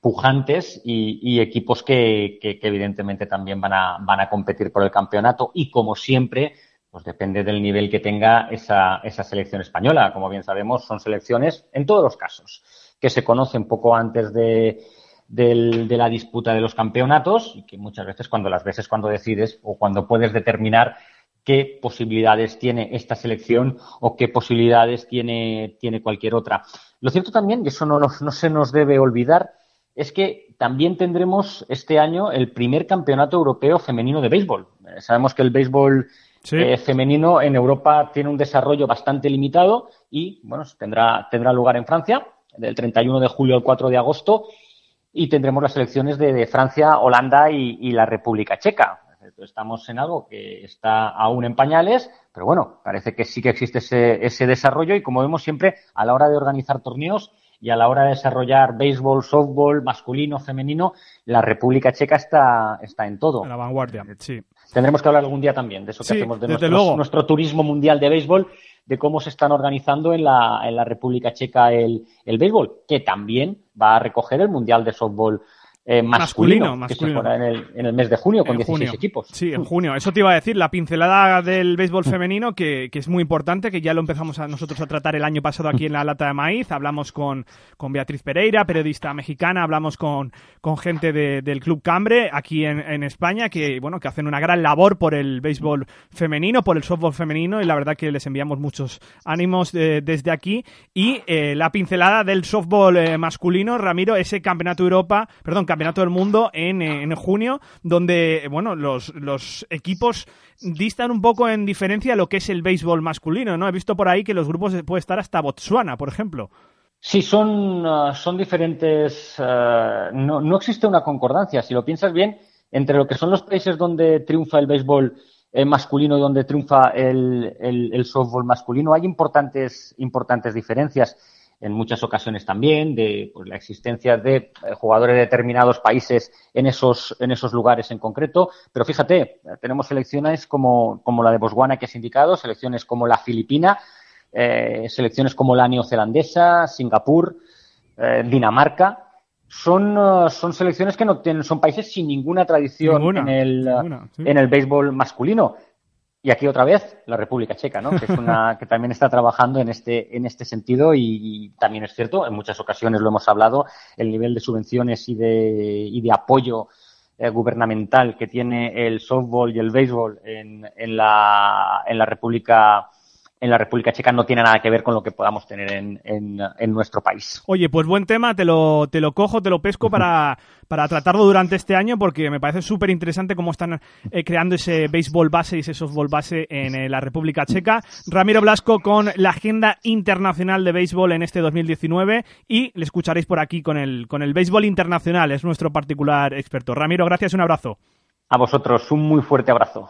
pujantes y, equipos que, que, que, evidentemente también van a, van a competir por el campeonato y como siempre pues depende del nivel que tenga esa, esa selección española. Como bien sabemos, son selecciones, en todos los casos, que se conocen poco antes de, de la disputa de los campeonatos y que muchas veces cuando las veces cuando decides o cuando puedes determinar qué posibilidades tiene esta selección o qué posibilidades tiene, tiene cualquier otra. Lo cierto también, y eso no, no se nos debe olvidar, es que también tendremos este año el primer campeonato europeo femenino de béisbol. Eh, sabemos que el béisbol eh, femenino en Europa tiene un desarrollo bastante limitado y, bueno, tendrá, tendrá lugar en Francia del 31 de julio al 4 de agosto y tendremos las elecciones de, Francia, Holanda y, la República Checa. Estamos en algo que está aún en pañales, pero bueno, parece que sí que existe ese, ese desarrollo y como vemos siempre a la hora de organizar torneos y a la hora de desarrollar béisbol, softball, masculino, femenino, la República Checa está, está en todo. En la vanguardia, sí. Tendremos que hablar algún día también de eso que hacemos de nuestro turismo mundial de béisbol, de cómo se están organizando en la, en la República Checa el, el béisbol, que también va a recoger el Mundial de Softball eh, masculino, masculino, Que se en el, en el, mes de junio con 16 equipos. Sí, en junio. Eso te iba a decir, la pincelada del béisbol mm. femenino, que, que, es muy importante, que ya lo empezamos a nosotros a tratar el año pasado aquí en la Lata de Maíz. Hablamos con, con Beatriz Pereira, periodista mexicana, hablamos con, con gente de, del Club Cambre aquí en, en, España, que bueno, que hacen una gran labor por el béisbol femenino, por el softball femenino, y la verdad que les enviamos muchos ánimos eh, desde aquí. Y eh, la pincelada del softball masculino, Ramiro, ese campeonato Europa, perdón, Campeonato del Mundo en, en junio, donde bueno los, los equipos distan un poco en diferencia lo que es el béisbol masculino, ¿no? He visto por ahí que los grupos puede estar hasta Botswana, por ejemplo. Sí, son, uh, son diferentes. Uh, no, no, existe una concordancia. Si lo piensas bien, entre lo que son los países donde triunfa el béisbol eh, masculino y donde triunfa el, el, el, softball masculino, hay importantes, importantes diferencias en muchas ocasiones también, de pues, la existencia de eh, jugadores de determinados países en esos, en esos lugares en concreto. Pero fíjate, tenemos selecciones como, como la de Botswana que has indicado, selecciones como la Filipina, eh, selecciones como la neozelandesa, Singapur, eh, Dinamarca. Son, uh, son selecciones que no tienen, son países sin ninguna tradición en, el, en el béisbol masculino. Y aquí otra vez la República Checa, ¿no? que es una [laughs] que también está trabajando en este en este sentido y, también es cierto, en muchas ocasiones lo hemos hablado, el nivel de subvenciones y de y de apoyo eh, gubernamental que tiene el softball y el béisbol en, en la en la República en la República Checa no tiene nada que ver con lo que podamos tener en, en, nuestro país. Oye, pues buen tema, te lo, te lo cojo, te lo pesco [laughs] para, para tratarlo durante este año porque me parece súper interesante cómo están eh, creando ese béisbol base y ese softball base en eh, la República Checa. Ramiro Blasco con la agenda internacional de béisbol en este 2019 y le escucharéis por aquí con el, con el béisbol internacional, es nuestro particular experto. Ramiro, gracias, un abrazo. A vosotros, un muy fuerte abrazo.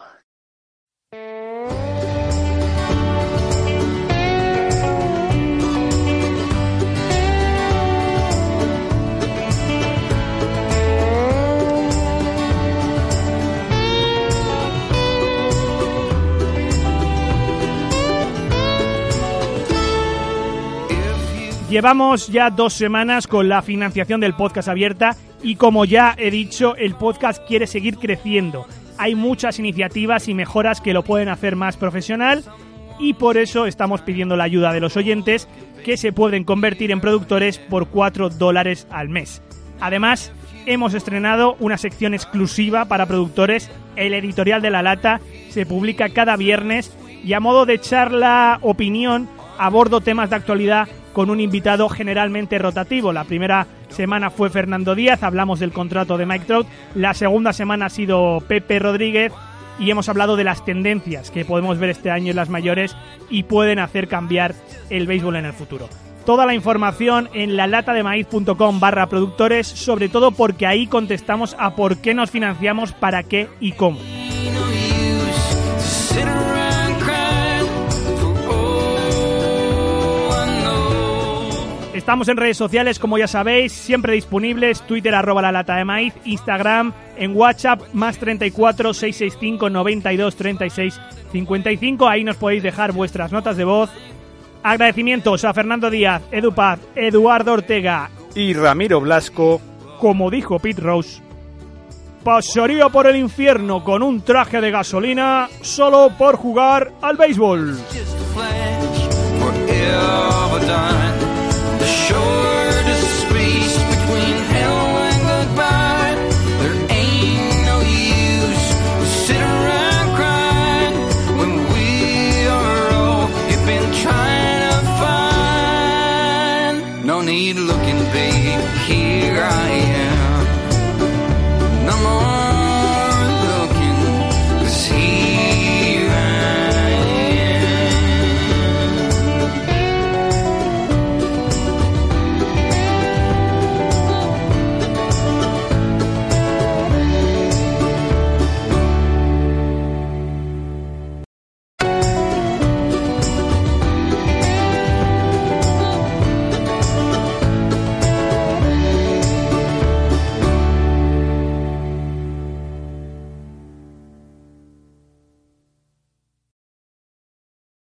Llevamos ya dos semanas con la financiación del podcast abierta y como ya he dicho, el podcast quiere seguir creciendo. Hay muchas iniciativas y mejoras que lo pueden hacer más profesional y por eso estamos pidiendo la ayuda de los oyentes que se pueden convertir en productores por 4 dólares al mes. Además, hemos estrenado una sección exclusiva para productores, el editorial de la lata, se publica cada viernes y a modo de charla opinión abordo temas de actualidad con un invitado generalmente rotativo. La primera semana fue Fernando Díaz, hablamos del contrato de Mike Trout. La segunda semana ha sido Pepe Rodríguez y hemos hablado de las tendencias que podemos ver este año en las mayores y pueden hacer cambiar el béisbol en el futuro. Toda la información en la maíz.com barra productores, sobre todo porque ahí contestamos a por qué nos financiamos, para qué y cómo. Estamos en redes sociales, como ya sabéis, siempre disponibles, Twitter arroba la lata de maíz, Instagram, en WhatsApp, más 34 665 92 36 55, ahí nos podéis dejar vuestras notas de voz. Agradecimientos a Fernando Díaz, Edu Paz, Eduardo Ortega y Ramiro Blasco. Como dijo Pete Rose, pasaría por el infierno con un traje de gasolina solo por jugar al béisbol.